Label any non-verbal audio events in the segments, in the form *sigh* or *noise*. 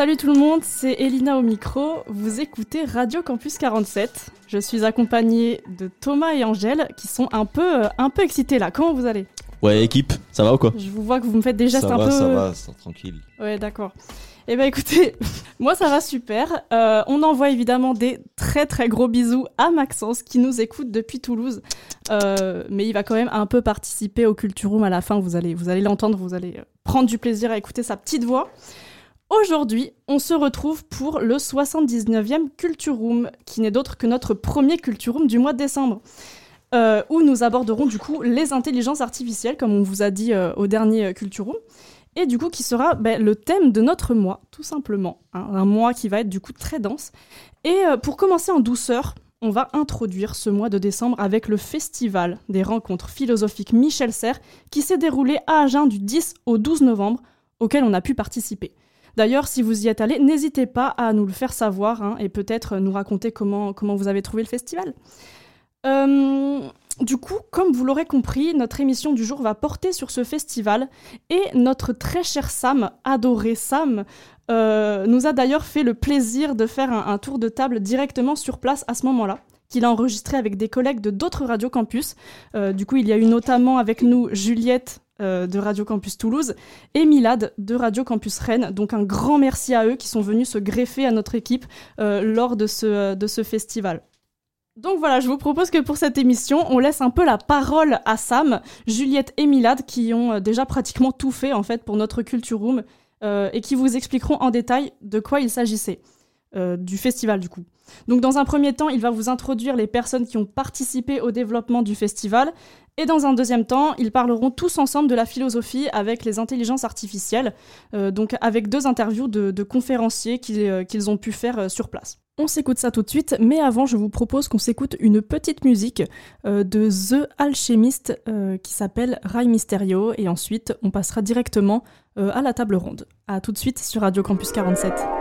Salut tout le monde, c'est Elina au micro. Vous écoutez Radio Campus 47. Je suis accompagnée de Thomas et Angèle qui sont un peu, euh, un peu excités là. Comment vous allez? Ouais, équipe, ça va ou quoi? Je vous vois que vous me faites des gestes Ça un va, peu. ça va, c'est tranquille. Ouais, d'accord. Eh ben écoutez, *laughs* moi ça va super. Euh, on envoie évidemment des très très gros bisous à Maxence qui nous écoute depuis Toulouse. Euh, mais il va quand même un peu participer au Culture Room à la fin. Vous allez, vous allez l'entendre, vous allez prendre du plaisir à écouter sa petite voix. Aujourd'hui, on se retrouve pour le 79e Culture Room, qui n'est d'autre que notre premier Culture Room du mois de décembre, euh, où nous aborderons du coup les intelligences artificielles, comme on vous a dit euh, au dernier euh, Culture Room, et du coup qui sera ben, le thème de notre mois, tout simplement. hein, un mois qui va être du coup très dense. Et pour commencer en douceur, on va introduire ce mois de décembre avec le festival des rencontres philosophiques Michel Serres, qui s'est déroulé à Agen du 10 au 12 novembre, auquel on a pu participer. D'ailleurs, si vous y êtes allé, n'hésitez pas à nous le faire savoir hein, et peut-être nous raconter comment, comment vous avez trouvé le festival. Euh, du coup, comme vous l'aurez compris, notre émission du jour va porter sur ce festival et notre très cher Sam, adoré Sam, euh, nous a d'ailleurs fait le plaisir de faire un, tour de table directement sur place à ce moment-là qu'il a enregistré avec des collègues de d'autres Radio Campus. Euh, du coup, il y a eu notamment avec nous Juliette euh, de Radio Campus Toulouse et Milad de Radio Campus Rennes. Donc un grand merci à eux qui sont venus se greffer à notre équipe euh, lors de ce, de ce festival. Donc voilà, je vous propose que pour cette émission, on laisse un peu la parole à Sam, Juliette et Milad qui ont euh, déjà pratiquement tout fait en fait pour notre Culture Room euh, et qui vous expliqueront en détail de quoi il s'agissait, euh, du festival du coup. Donc dans un premier temps, il va vous introduire les personnes qui ont participé au développement du festival et dans un deuxième temps, ils parleront tous ensemble de la philosophie avec les intelligences artificielles, euh, donc avec deux interviews de, conférenciers qu'ils euh, qu'ils ont pu faire sur place. On s'écoute ça tout de suite, mais avant, je vous propose qu'on s'écoute une petite musique de The Alchemist qui s'appelle Rai Mysterio, et ensuite on passera directement à la table ronde. A tout de suite sur Radio Campus 47.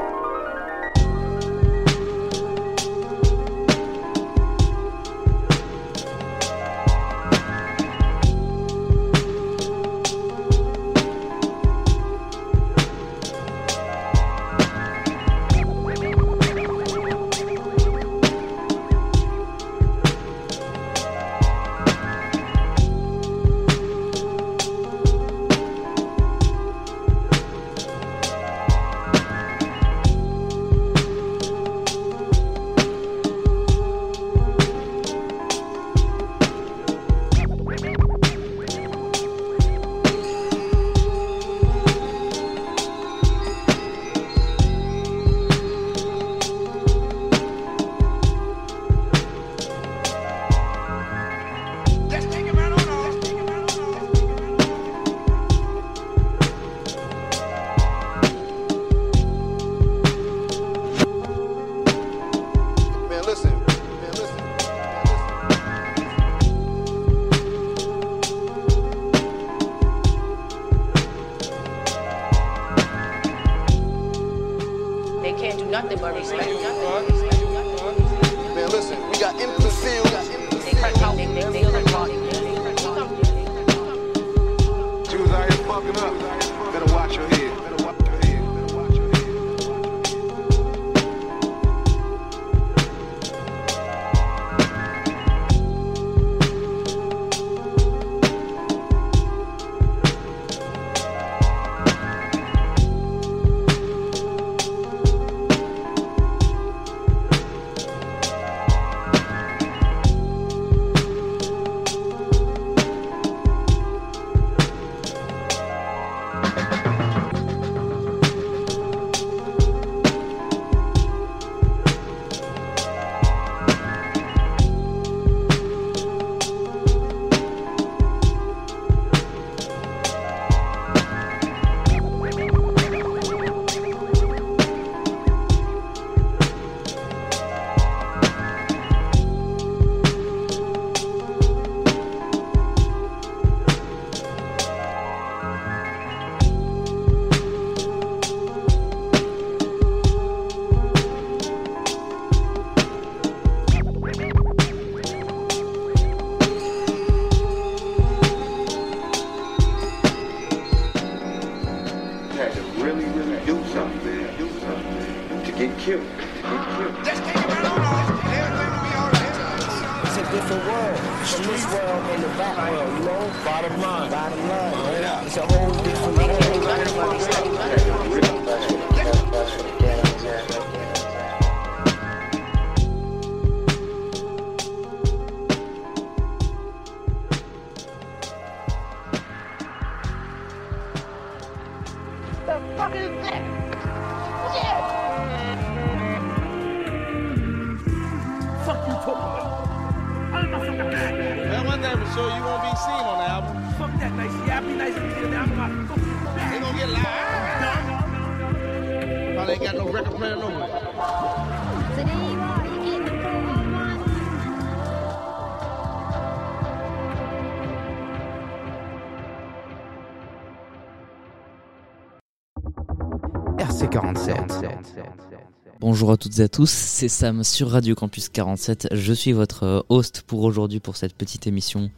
Bonjour à toutes et à tous, c'est Sam sur Radio Campus 47. Je suis votre host pour aujourd'hui pour cette petite émission.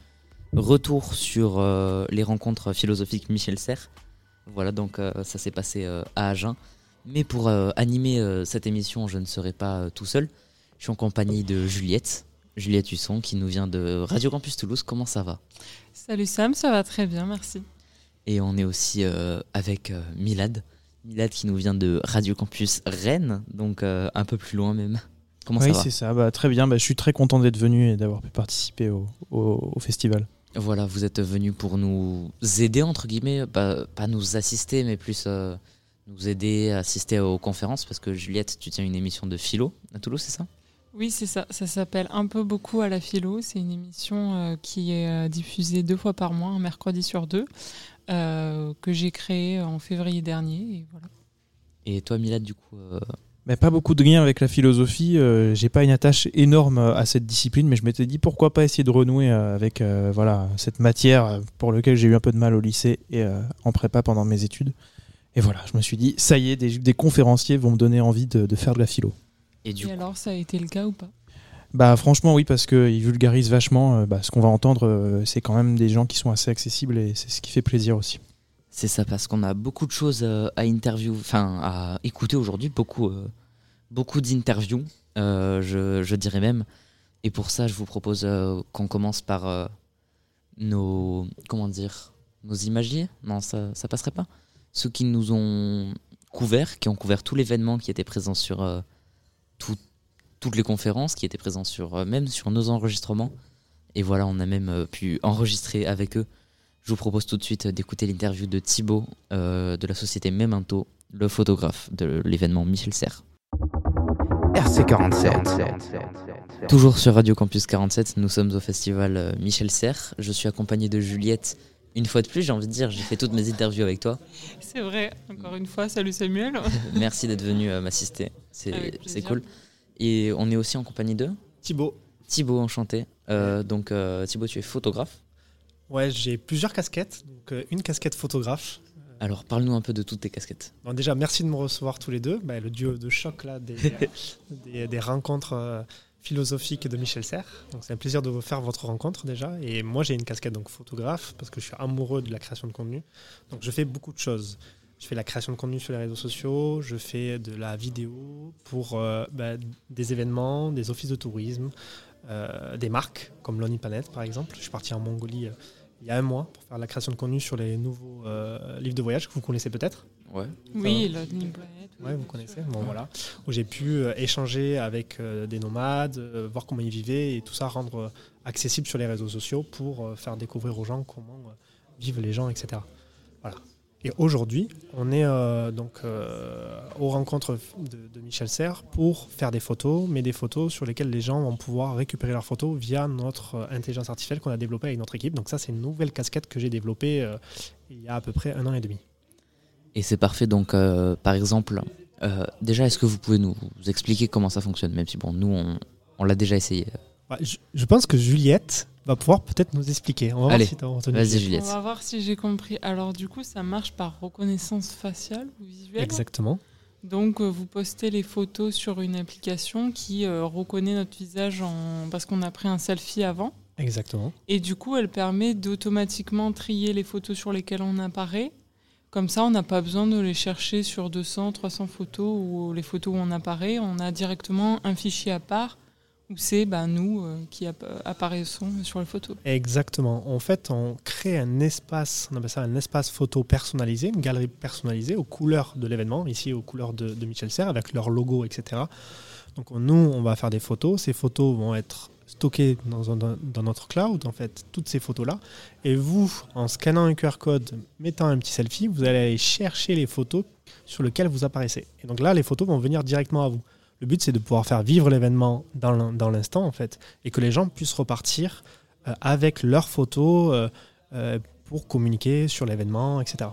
Retour sur euh, les rencontres philosophiques Michel Serres. Voilà, donc euh, ça s'est passé euh, à Agen. Mais pour animer cette émission, je ne serai pas tout seul. Je suis en compagnie de Juliette, Juliette Husson, qui nous vient de Radio Campus Toulouse. Comment ça va? Salut Sam, ça va très bien, merci. Et on est aussi avec Milad. Milad qui nous vient de Radio Campus Rennes, donc euh, un peu plus loin même. Comment oui, ça va c'est ça. Bah, très bien. Bah, je suis très content d'être venu et d'avoir pu participer au, au- au festival. Voilà, vous êtes venu pour nous aider, entre guillemets, pas, pas nous assister, mais plus euh, nous aider à assister aux conférences, parce que Juliette, tu tiens une émission de philo à Toulouse, c'est ça? Oui, c'est ça. Ça s'appelle Un peu beaucoup à la philo. C'est une émission euh, qui est diffusée deux fois par mois, un mercredi sur deux, euh, que j'ai créée en février dernier. Et voilà. Et toi, Milad, du coup, euh, Mais pas beaucoup de lien avec la philosophie. euh, J'ai pas une attache énorme euh, à cette discipline, mais je m'étais dit pourquoi pas essayer de renouer euh, avec euh, voilà cette matière pour laquelle j'ai eu un peu de mal au lycée et euh, en prépa pendant mes études. Et voilà, je me suis dit ça y est, des, des conférenciers vont me donner envie de, de faire de la philo. et du Et coup, alors, ça a été le cas ou pas? Bah franchement oui parce qu'ils vulgarisent vachement. euh, bah, ce qu'on va entendre, euh, c'est quand même des gens qui sont assez accessibles et c'est ce qui fait plaisir aussi. c'est ça, parce qu'on a beaucoup de choses euh, à interview, enfin, à écouter aujourd'hui, beaucoup, beaucoup d'interviews, je, dirais même. Et pour ça, je vous propose qu'on commence par nos, comment dire, nos imagiers. Non, ça, ça passerait pas. Ceux qui nous ont couvert, qui ont couvert tout l'événement, qui était présent sur tout- toutes les conférences, qui étaient présents sur euh, même sur nos enregistrements. Et voilà, on a même euh, pu enregistrer avec eux. Je vous propose tout de suite d'écouter l'interview de Thibaut euh, de la société Memento, le photographe de l'événement Michel Serres. RC47. Toujours sur Radio Campus 47, nous sommes au festival Michel Serres. Je suis accompagné de Juliette. Une fois de plus, j'ai envie de dire, j'ai fait toutes mes interviews avec toi. C'est vrai, encore une fois, salut Samuel. *laughs* Merci d'être venu euh, m'assister, c'est cool. Et on est aussi en compagnie de Thibaut. Thibaut, enchanté. Euh, donc euh, Thibaut, tu es photographe. Ouais, j'ai plusieurs casquettes. Donc, euh, une casquette photographe. Alors parle-nous un peu de toutes tes casquettes. Bon, déjà, merci de me recevoir tous les deux. Bah, le duo de choc là, des, *laughs* des, des rencontres euh, philosophiques de Michel Serres. Donc, c'est un plaisir de vous faire votre rencontre déjà. Et moi, j'ai une casquette donc photographe parce que je suis amoureux de la création de contenu. Donc, je fais beaucoup de choses. Je fais la création de contenu sur les réseaux sociaux, je fais de la vidéo pour euh, bah, des événements, des offices de tourisme, euh, des marques comme Lonely Planet par exemple. Je suis parti en Mongolie euh, il y a un mois pour faire la création de contenu sur les nouveaux euh, livres de voyage que vous connaissez peut-être. Ouais. Oui, Lonely Planet. oui. Ouais, vous connaissez. Bon, voilà. Où j'ai pu euh, échanger avec euh, des nomades, euh, voir comment ils vivaient et tout ça rendre euh, accessible sur les réseaux sociaux pour euh, faire découvrir aux gens comment euh, vivent les gens, etc. Voilà. Et aujourd'hui, on est euh, donc euh, aux rencontres de, Michel Serres pour faire des photos, mais des photos sur lesquelles les gens vont pouvoir récupérer leurs photos via notre euh, intelligence artificielle qu'on a développée avec notre équipe. Donc ça, c'est une nouvelle casquette que j'ai développée il y a à peu près un an et demi. Et c'est parfait. Donc, par exemple, déjà, est-ce que vous pouvez nous expliquer comment ça fonctionne Même si, bon, nous, on l'a déjà essayé. Ouais, je, je pense que Juliette va pouvoir peut-être nous expliquer. On va Allez, voir si On va voir j'ai compris. Alors du coup, ça marche par reconnaissance faciale ou visuelle? Exactement. Donc euh, vous postez les photos sur une application qui euh, reconnaît notre visage en... parce qu'on a pris un selfie avant. Exactement. Et du coup, elle permet d'automatiquement trier les photos sur lesquelles on apparaît. Comme ça, on n'a pas besoin de les chercher sur 200, 300 photos ou les photos où on apparaît. On a directement un fichier à part Ou c'est bah, nous euh, qui app- apparaissons sur les photos Exactement. En fait, on crée un espace, on appelle ça un espace photo personnalisé, une galerie personnalisée aux couleurs de l'événement, ici aux couleurs de, Michel Serres, avec leur logo, etc. Donc on- nous, on va faire des photos. Ces photos vont être stockées dans, dans notre cloud, en fait, toutes ces photos-là. Et vous, en scannant un QR code, mettant un petit selfie, vous allez aller chercher les photos sur lesquelles vous apparaissez. Et donc là, les photos vont venir directement à vous. Le but, c'est de pouvoir faire vivre l'événement dans l'in- dans l'instant, en fait, et que les gens puissent repartir euh, avec leurs photos euh, euh, pour communiquer sur l'événement, etc.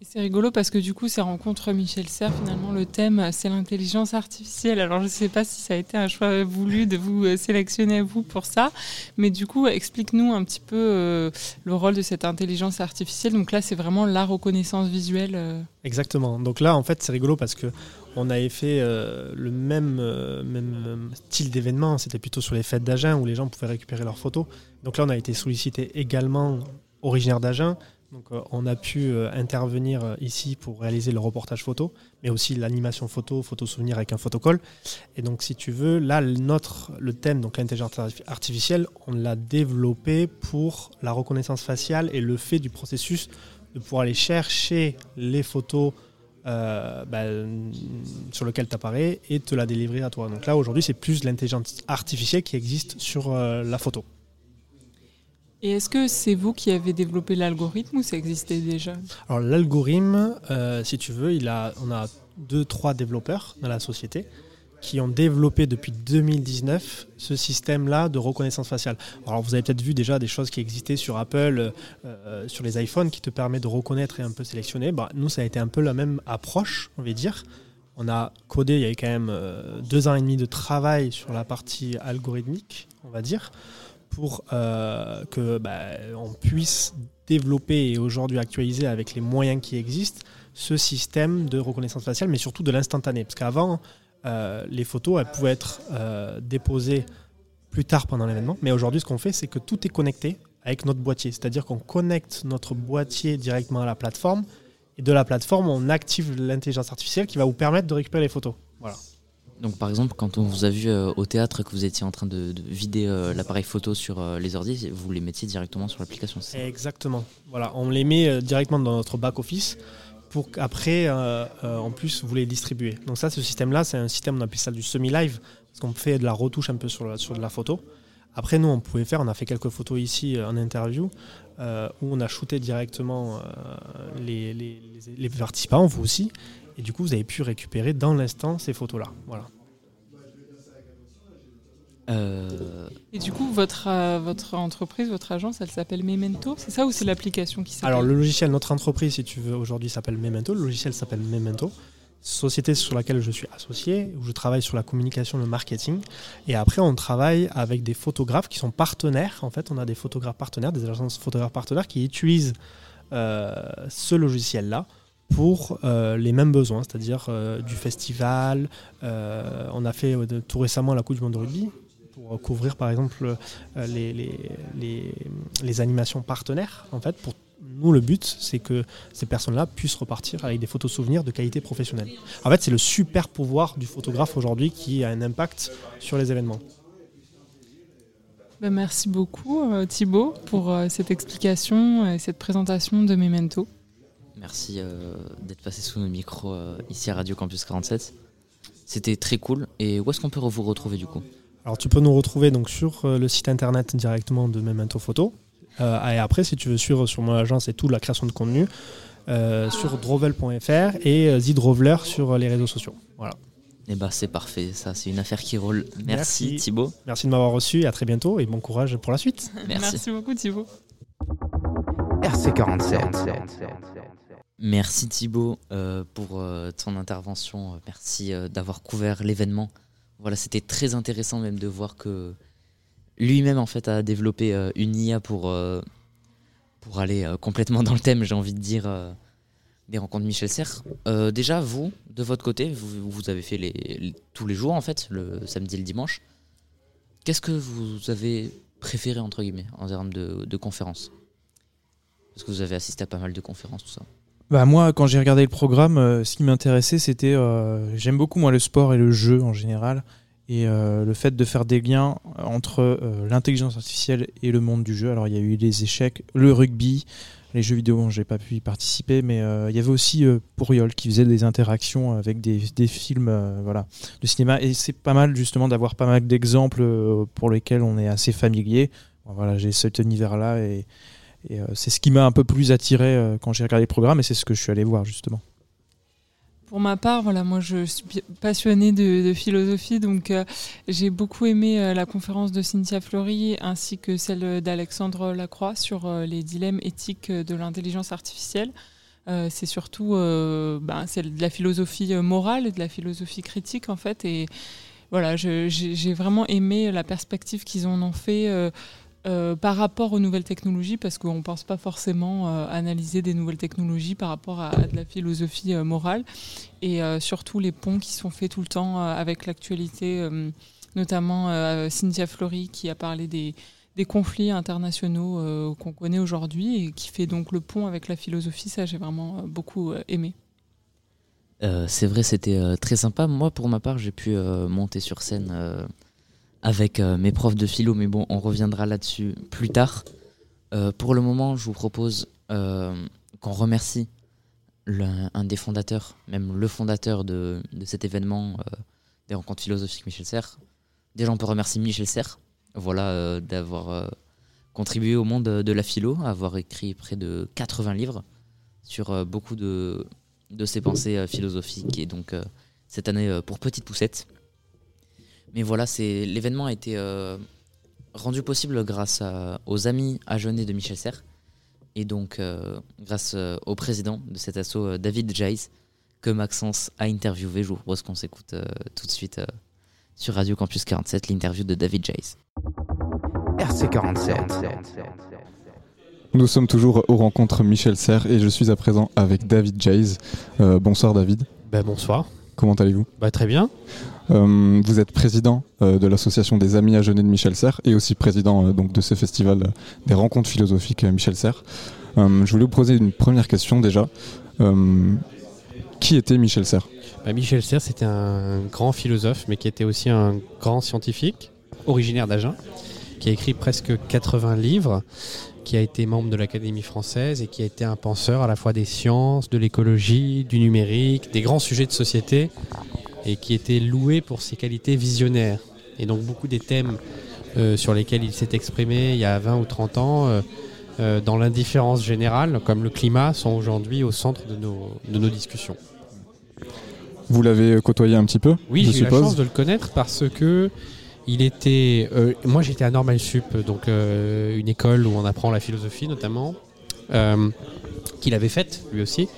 Et c'est rigolo parce que du coup, ces rencontres Michel Serres, finalement, le thème, c'est l'intelligence artificielle. Alors, je ne sais pas si ça a été un choix voulu de vous sélectionner vous pour ça, mais du coup, explique-nous un petit peu euh, le rôle de cette intelligence artificielle. Donc là, c'est vraiment la reconnaissance visuelle. Exactement. Donc là, en fait, c'est rigolo parce que on avait fait euh, le même, euh, euh, style d'événement. C'était plutôt sur les fêtes d'Agen où les gens pouvaient récupérer leurs photos. Donc là, on a été sollicité également originaire d'Agen. Donc on a pu intervenir ici pour réaliser le reportage photo, mais aussi l'animation photo, photo souvenir avec un photocall. Et donc si tu veux, là notre le thème donc l'intelligence arti- artificielle, on l'a développé pour la reconnaissance faciale et le fait du processus de pouvoir aller chercher les photos euh, bah, sur lesquelles tu apparais et te la délivrer à toi. Donc là aujourd'hui c'est plus l'intelligence artificielle qui existe sur euh, la photo. Et est-ce que c'est vous qui avez développé l'algorithme ou ça existait déjà? Alors l'algorithme, euh, si tu veux, il a, on a deux, trois développeurs dans la société qui ont développé depuis 2019 ce système-là de reconnaissance faciale. Alors vous avez peut-être vu déjà des choses qui existaient sur Apple, euh, sur les iPhones, qui te permet de reconnaître et un peu sélectionner. Bah, nous, ça a été un peu la même approche, on va dire. On a codé, il y a eu quand même euh, deux ans et demi de travail sur la partie algorithmique, on va dire, pour euh, que bah, on puisse développer et aujourd'hui actualiser avec les moyens qui existent ce système de reconnaissance faciale, mais surtout de l'instantané. Parce qu'avant, euh, les photos, elles pouvaient être euh, déposées plus tard pendant l'événement. Mais aujourd'hui, ce qu'on fait, c'est que tout est connecté avec notre boîtier. C'est-à-dire qu'on connecte notre boîtier directement à la plateforme. Et de la plateforme, on active l'intelligence artificielle qui va vous permettre de récupérer les photos. Voilà. Donc par exemple, quand on vous a vu euh, au théâtre que vous étiez en train de, de vider euh, l'appareil photo sur euh, les ordi, vous les mettiez directement sur l'application. Exactement. Voilà, on les met euh, directement dans notre back-office pour qu'après, euh, euh, en plus, vous les distribuez. Donc ça, ce système-là, c'est un système, on appelle ça du semi-live, parce qu'on fait de la retouche un peu sur, sur de la photo. Après, nous, on pouvait faire, on a fait quelques photos ici euh, en interview, où on a shooté directement les- les- les participants, vous aussi, et du coup, vous avez pu récupérer dans l'instant ces photos-là. Voilà. Euh, Et du coup, votre, euh, votre entreprise, votre agence, elle s'appelle Memento, c'est ça ou c'est l'application qui s'appelle Alors le logiciel, notre entreprise, si tu veux, aujourd'hui s'appelle Memento. Le logiciel s'appelle Memento. Société sur laquelle je suis associé, où je travaille sur la communication, le marketing. Et après, on travaille avec des photographes qui sont partenaires. En fait, on a des photographes partenaires, des agences photographes partenaires qui utilisent euh, ce logiciel-là pour euh, les mêmes besoins, c'est-à-dire euh, du festival. Euh, on a fait euh, tout récemment la Coupe du Monde de rugby pour couvrir par exemple euh, les, les, les- les animations partenaires. En fait, pour nous, le but, c'est que ces personnes-là puissent repartir avec des photos souvenirs de qualité professionnelle. En fait, c'est le super pouvoir du photographe aujourd'hui qui a un impact sur les événements. Ben, merci beaucoup euh, Thibaut pour euh, cette explication et cette présentation de Memento. Merci euh, d'être passé sous nos micros euh, ici à Radio Campus 47. C'était très cool. Et où est-ce qu'on peut vous retrouver du coup? Alors, tu peux nous retrouver donc sur euh, le site internet directement de Memento Photo. Euh, et après, si tu veux suivre sur mon agence et tout la création de contenu, euh, sur drovel.fr et Zidroveler sur les réseaux sociaux. Voilà. Eh ben c'est parfait, ça c'est une affaire qui roule. Merci, Merci. Thibaut. Merci de m'avoir reçu et à très bientôt et bon courage pour la suite. Merci. beaucoup Thibaut. RC47. Merci Thibaut euh, pour euh, ton intervention. Merci euh, d'avoir couvert l'événement. Voilà, c'était très intéressant même de voir que lui-même en fait a développé euh, une IA pour euh, pour aller euh, complètement dans le thème, j'ai envie de dire des rencontres Michel Serres. Déjà vous, de votre côté, vous, avez fait tous les jours en fait, le samedi et le dimanche. Qu'est-ce que vous avez préféré entre guillemets en termes de, de conférences? Parce que vous avez assisté à pas mal de conférences, tout ça. Bah moi, quand j'ai regardé le programme, euh, ce qui m'intéressait, c'était. euh, J'aime beaucoup, moi, le sport et le jeu en général. et euh, le fait de faire des liens entre l'intelligence artificielle et le monde du jeu. Alors il y a eu les échecs, le rugby, les jeux vidéo, j'ai pas pu y participer, mais il y avait aussi Pourriol qui faisait des interactions avec des, films voilà, de cinéma. Et c'est pas mal justement d'avoir pas mal d'exemples pour lesquels on est assez familier. Voilà, j'ai cet univers-là et, et, euh, c'est ce qui m'a un peu plus attiré euh, quand j'ai regardé le programme et c'est ce que je suis allé voir justement. Pour ma part, voilà, moi je suis passionnée de, philosophie, donc euh, j'ai beaucoup aimé la conférence de Cynthia Fleury ainsi que celle d'Alexandre Lacroix sur les dilemmes éthiques de l'intelligence artificielle. C'est surtout ben, de la philosophie morale de la philosophie critique en fait. Et voilà, j'ai vraiment aimé la perspective qu'ils en ont fait. Euh, par rapport aux nouvelles technologies, parce qu'on ne pense pas forcément euh, analyser des nouvelles technologies par rapport à, de la philosophie euh, morale, et surtout les ponts qui sont faits tout le temps avec l'actualité, notamment Cynthia Fleury qui a parlé des, des conflits internationaux qu'on connaît aujourd'hui et qui fait donc le pont avec la philosophie, ça j'ai vraiment beaucoup aimé. C'est vrai, c'était très sympa. Moi, pour ma part, j'ai pu monter sur scène avec euh, mes profs de philo, mais bon, on reviendra là-dessus plus tard. Euh, pour le moment, je vous propose euh, qu'on remercie un des fondateurs, même le fondateur de, de cet événement des rencontres philosophiques, Michel Serres. Déjà, on peut remercier Michel Serres, voilà, d'avoir contribué au monde de la philo, avoir écrit près de 80 livres sur beaucoup de, de ses pensées philosophiques et donc cette année pour Petite Poussette. Mais voilà, c'est l'événement a été euh, rendu possible grâce à- aux amis agenais de Michel Serres et donc euh, grâce euh, au président de cet assaut, euh, David Jays, que Maxence a interviewé. Je vous propose qu'on s'écoute euh, tout de suite euh, sur Radio Campus 47 l'interview de David Jays. RC47. Nous sommes toujours aux rencontres Michel Serres et je suis à présent avec David Jays. Euh, bonsoir David. Ben, bonsoir. Comment allez-vous? Bah, très bien. Euh, Vous êtes président euh, de l'association des Amis Agenais de Michel Serres et aussi président euh, donc de ce festival des rencontres philosophiques Michel Serres. Je voulais vous poser une première question déjà. Qui était Michel Serres? Bah, Michel Serres, c'était un grand philosophe, mais qui était aussi un grand scientifique, originaire d'Agen, qui a écrit presque 80 livres, qui a été membre de l'Académie française et qui a été un penseur à la fois des sciences, de l'écologie, du numérique, des grands sujets de société, et qui était loué pour ses qualités visionnaires. Et donc beaucoup des thèmes euh, sur lesquels il s'est exprimé il y a 20 ou 30 ans, euh, euh, dans l'indifférence générale, comme le climat, sont aujourd'hui au centre de nos, de nos discussions. Vous l'avez côtoyé un petit peu Oui, j'ai eu la chance de le connaître parce que il était. moi, j'étais à Normal Sup, donc une école où on apprend la philosophie notamment, qu'il avait faite lui aussi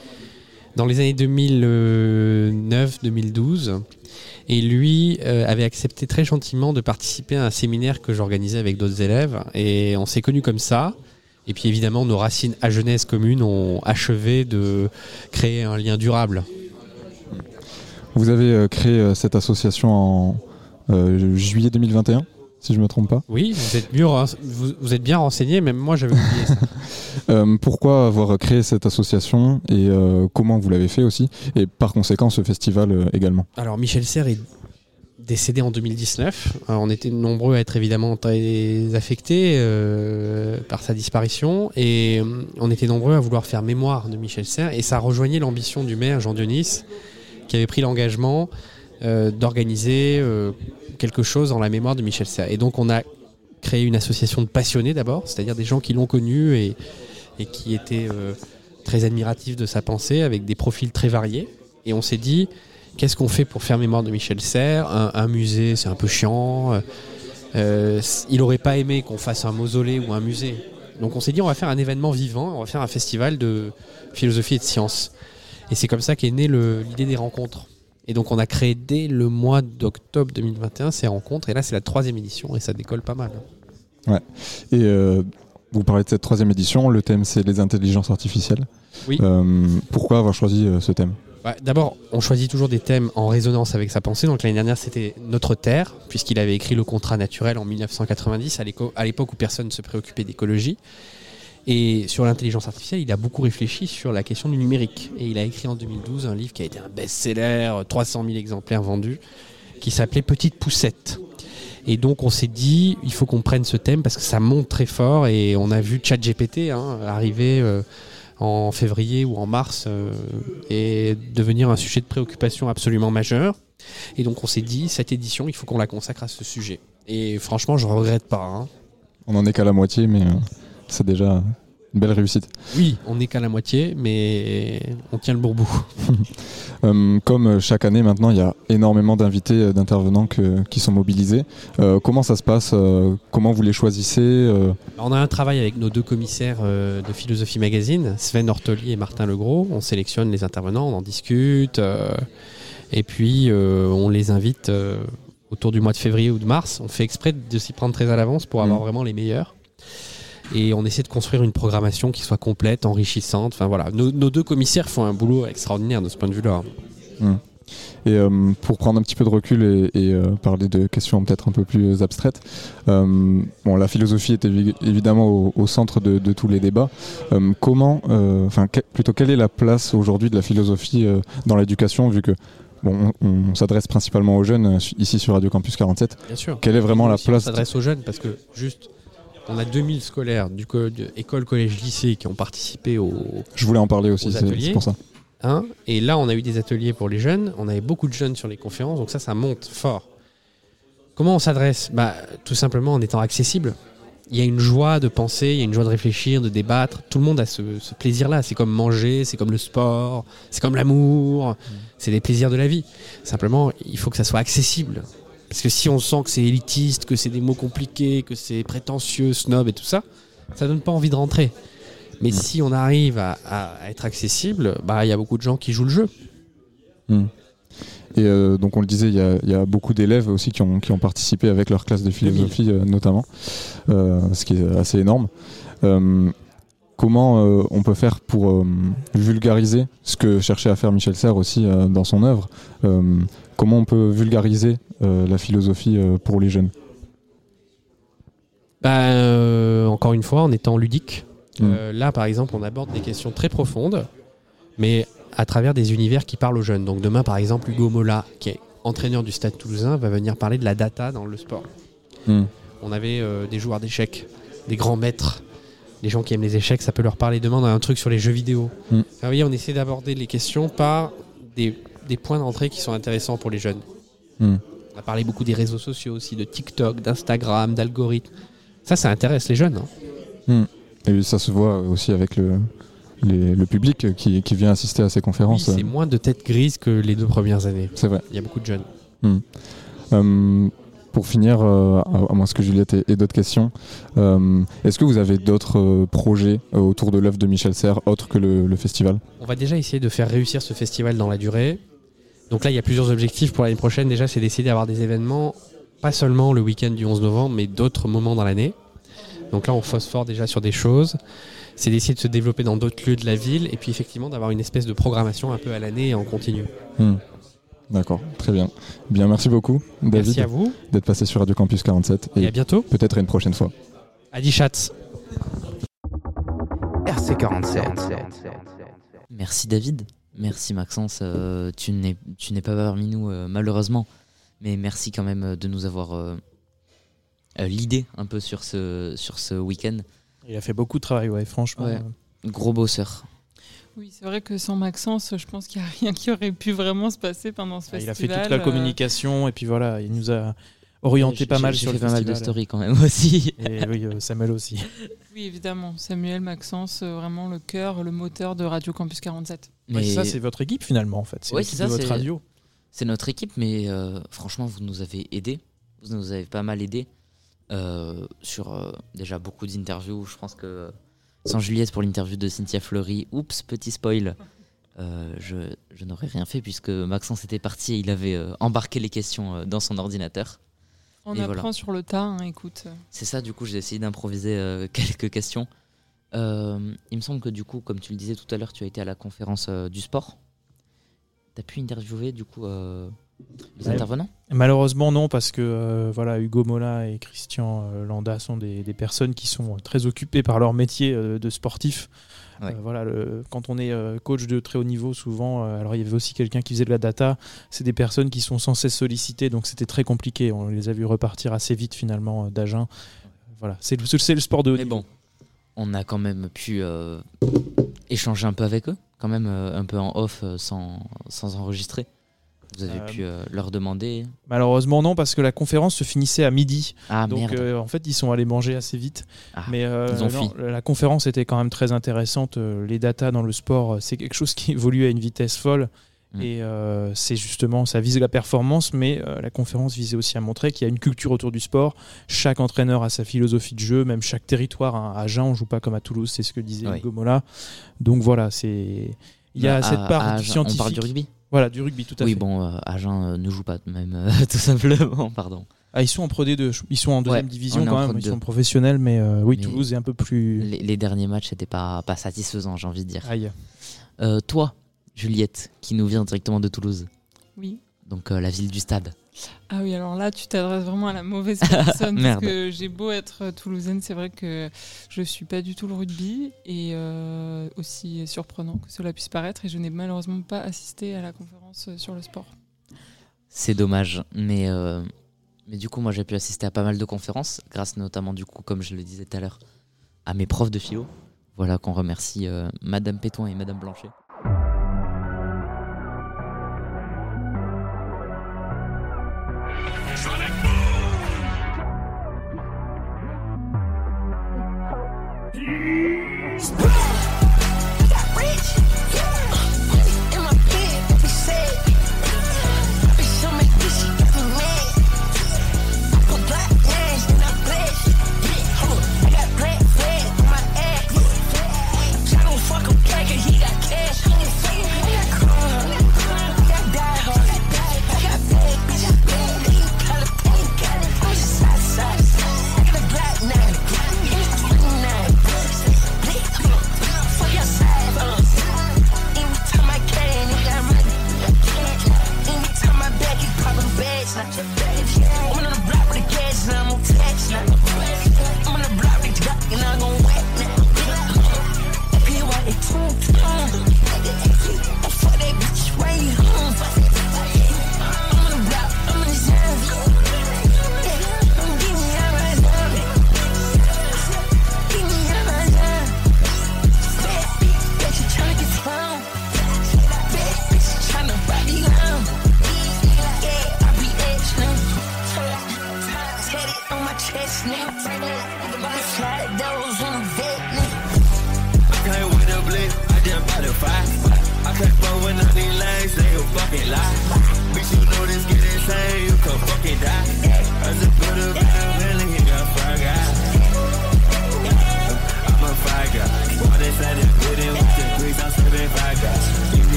dans les années 2009-2012. Et lui euh, avait accepté très gentiment de participer à un séminaire que j'organisais avec d'autres élèves. Et on s'est connus comme ça. Et puis évidemment, nos racines à jeunesse communes ont achevé de créer un lien durable. Vous avez euh, créé euh, cette association en euh, juillet 2021, si je ne me trompe pas. Oui, vous êtes, mieux, vous, vous êtes bien renseigné, même moi j'avais oublié ça. *laughs* Euh, pourquoi avoir créé cette association et euh, comment vous l'avez fait aussi Et par conséquent, ce festival euh, également? Alors Michel Serres est décédé en 2019. Alors, on était nombreux à être évidemment très affectés par sa disparition et on était nombreux à vouloir faire mémoire de Michel Serres et ça rejoignait l'ambition du maire Jean Dionis qui avait pris l'engagement d'organiser euh, quelque chose en la mémoire de Michel Serres. Et donc on a créé une association de passionnés d'abord, c'est-à-dire des gens qui l'ont connu et, et qui étaient euh, très admiratifs de sa pensée avec des profils très variés. Et on s'est dit, qu'est-ce qu'on fait pour faire mémoire de Michel Serres? Un, musée, c'est un peu chiant. Euh, euh, il aurait pas aimé qu'on fasse un mausolée ou un musée. Donc on s'est dit, on va faire un événement vivant, on va faire un festival de philosophie et de sciences. Et c'est comme ça qu'est née l'idée des rencontres. Et donc on a créé dès le mois d'octobre 2021 ces rencontres. Et là c'est la troisième édition et ça décolle pas mal. Ouais. Et euh, vous parlez de cette troisième édition, le thème c'est les intelligences artificielles. Oui. Euh, pourquoi avoir choisi euh, ce thème? Bah, D'abord, on choisit toujours des thèmes en résonance avec sa pensée. Donc l'année dernière, c'était Notre Terre, puisqu'il avait écrit le contrat naturel en 1990, à l'époque où personne ne se préoccupait d'écologie. Et sur l'intelligence artificielle, il a beaucoup réfléchi sur la question du numérique. Et il a écrit en 2012 un livre qui a été un best-seller, 300 000 exemplaires vendus, qui s'appelait Petite Poussette. Et donc on s'est dit, il faut qu'on prenne ce thème parce que ça monte très fort et on a vu ChatGPT hein, arriver euh, en février ou en mars euh, et devenir un sujet de préoccupation absolument majeur. Et donc on s'est dit, cette édition, il faut qu'on la consacre à ce sujet. Et franchement, je regrette pas. hein. On en est qu'à la moitié, mais euh, c'est déjà une belle réussite. Oui, on n'est qu'à la moitié, mais on tient le bon bout. *laughs* Euh, comme chaque année maintenant, il y a énormément d'invités, euh, d'intervenants que- qui sont mobilisés. Euh, comment ça se passe Comment vous les choisissez euh, On a un travail avec nos deux commissaires de Philosophie Magazine, Sven Ortoli et Martin Legros. On sélectionne les intervenants, on en discute, euh, et puis on les invite autour du mois de février ou de mars. On fait exprès de s'y prendre très à l'avance pour avoir Mhm. vraiment les meilleurs. Et on essaie de construire une programmation qui soit complète, enrichissante. Enfin voilà, nos, nos deux commissaires font un boulot extraordinaire de ce point de vue-là. Hmm. Et euh, pour prendre un petit peu de recul et, et, euh, parler de questions peut-être un peu plus abstraites, euh, bon, la philosophie est évi- évidemment au, au centre de, de tous les débats. Comment, enfin, que- plutôt quelle est la place aujourd'hui de la philosophie dans l'éducation, vu que bon, on, on s'adresse principalement aux jeunes ici sur Radio Campus 47. Bien sûr. Quelle est vraiment la aussi, On place s'adresse aux jeunes parce que juste, on a 2000 scolaires du co- de école, collège, lycée qui ont participé au. Je voulais en parler aussi, c'est- pour ça. Hein et là, on a eu des ateliers pour les jeunes. On avait beaucoup de jeunes sur les conférences, donc ça, ça monte fort. Comment on s'adresse? Bah, Tout simplement en étant accessible. Il y a une joie de penser, il y a une joie de réfléchir, de débattre. Tout le monde a ce, ce plaisir-là. C'est comme manger, c'est comme le sport, c'est comme l'amour. C'est des plaisirs de la vie. Simplement, il faut que ça soit accessible. Parce que si on sent que c'est élitiste, que c'est des mots compliqués, que c'est prétentieux, snob et tout ça, ça donne pas envie de rentrer. Mais si on arrive à, être accessible, bah il y a beaucoup de gens qui jouent le jeu. Hmm. Et euh, donc on le disait, il y a, il y a beaucoup d'élèves aussi qui ont, qui ont participé avec leur classe de philosophie euh, notamment, euh, ce qui est assez énorme. Comment on peut faire pour vulgariser ce que cherchait à faire Michel Serres aussi dans son œuvre? Comment on peut vulgariser euh, la philosophie euh, pour les jeunes? Bah, euh, encore une fois, en étant ludique. Mm. Euh, là, par exemple, on aborde des questions très profondes, mais à travers des univers qui parlent aux jeunes. Donc demain, par exemple, Hugo Mola, qui est entraîneur du Stade Toulousain, va venir parler de la data dans le sport. Hmm. On avait euh, des joueurs d'échecs, des grands maîtres, des gens qui aiment les échecs, ça peut leur parler demain. On a un truc sur les jeux vidéo. Mm. Enfin, vous voyez, on essaie d'aborder les questions par des, des points d'entrée qui sont intéressants pour les jeunes. Hmm. On a parlé beaucoup des réseaux sociaux aussi, de TikTok, d'Instagram, d'algorithmes. Ça, ça intéresse les jeunes. hein. Hmm. Et ça se voit aussi avec le, les- le public qui, qui vient assister à ces Oui, conférences. c'est moins de têtes grises que les deux premières années. C'est vrai. Il y a beaucoup de jeunes. Hmm. Euh, pour finir, euh, à, à moins que Juliette ait, ait d'autres questions, euh, est-ce que vous avez d'autres projets autour de l'œuvre de Michel Serres, autres que le, le festival? On va déjà essayer de faire réussir ce festival dans la durée. Donc là, il y a plusieurs objectifs pour l'année prochaine. Déjà, c'est d'essayer d'avoir des événements, pas seulement le week-end du 11 novembre, mais d'autres moments dans l'année. Donc là, on phosphore déjà sur des choses. C'est d'essayer de se développer dans d'autres lieux de la ville et puis effectivement d'avoir une espèce de programmation un peu à l'année et en continu. Hmm. D'accord, très bien. Bien, merci beaucoup, David, Merci à vous. d'être passé sur Radio Campus 47. Et à bientôt. Peut-être à une prochaine fois. Adi Schatz. RC47. Merci David, merci Maxence. Euh, tu n'es pas parmi nous euh, malheureusement, mais merci quand même euh, de nous avoir euh, l'idée un peu sur ce sur ce week-end. Il a fait beaucoup de travail, ouais, franchement. Ouais. Gros bosseur. Oui, c'est vrai que sans Maxence, je pense qu'il n'y a rien qui aurait pu vraiment se passer pendant ce Ah, Il a festival. fait toute la communication et puis voilà, il nous a orienté pas mal sur le pas mal de stories quand même *laughs* aussi. Et oui, euh, Samuel aussi. *laughs* Oui, évidemment. Samuel, Maxence, euh, vraiment le cœur, le moteur de Radio Campus 47. Ouais, ça, c'est votre équipe finalement en fait. C'est votre radio. C'est notre équipe, mais euh, franchement, vous nous avez aidés. Vous nous avez pas mal aidés euh, sur euh, déjà beaucoup d'interviews. Je pense que sans Juliette pour l'interview de Cynthia Fleury, oups, petit spoil, euh, je, je n'aurais rien fait puisque Maxence était parti et il avait euh, embarqué les questions euh, dans son ordinateur. On Et apprend voilà. sur le tas, hein, écoute. C'est ça, du coup, j'ai essayé d'improviser euh, *laughs* quelques questions. Euh, il me semble que, du coup, comme tu le disais tout à l'heure, tu as été à la conférence euh, du sport. Tu as pu interviewer, du coup, euh, Les intervenants? Malheureusement non parce que euh, voilà Hugo Mola et Christian euh, Landa sont des, des personnes qui sont très occupées par leur métier euh, de sportif. Ouais. Euh, voilà, le- quand on est euh, coach de très haut niveau, souvent, euh, alors il y avait aussi quelqu'un qui faisait de la data. C'est des personnes qui sont sans cesse sollicitées, donc c'était très compliqué. On les a vu repartir assez vite finalement d'Agen. Voilà, c'est le, sport de haut Mais niveau. bon, on a quand même pu échanger un peu avec eux, quand même un peu en off sans, sans enregistrer. Vous avez Euh, pu euh, leur demander. Malheureusement non, parce que la conférence se finissait à midi. Ah, donc merde. euh, en fait ils sont allés manger assez vite. Ah, Mais ils ont non, fui. la conférence était quand même très intéressante. Les datas dans le sport, c'est quelque chose qui *laughs* évolue à une vitesse folle. Mm. Et euh, c'est justement, ça vise la performance, mais euh, la conférence visait aussi à montrer qu'il y a une culture autour du sport. Chaque entraîneur a sa philosophie de jeu, même chaque territoire. hein. À Agen, on joue pas comme à Toulouse, c'est ce que disait Ouais. Hugo Mola. Donc voilà, c'est il y a Bah, cette part à Agen, scientifique. On parle du rugby Voilà, du rugby, tout à oui, fait. bon, euh, Agen euh, ne joue pas, même, euh, *laughs* tout simplement, pardon. Ah, ils sont en Pro D2, ils sont en deuxième Ouais, division quand même, ils D2. sont professionnels, mais euh, oui, Mais Toulouse est un peu plus. Les, les derniers matchs n'étaient pas, pas satisfaisants, j'ai envie de dire. Aïe. Euh, toi, Juliette, qui nous vient directement de Toulouse, Oui. Donc euh, la ville du stade. Ah oui, alors là, tu t'adresses vraiment à la mauvaise *laughs* personne. parce que j'ai beau être euh, toulousaine, c'est vrai que je suis pas du tout le rugby. Et euh, aussi surprenant que cela puisse paraître. Et je n'ai malheureusement pas assisté à la conférence sur le sport. C'est dommage, mais, euh, mais du coup, moi j'ai pu assister à pas mal de conférences, grâce notamment, du coup, comme je le disais tout à l'heure, à mes profs de philo. Voilà qu'on remercie euh, Madame Pétoin et Madame Blanchet.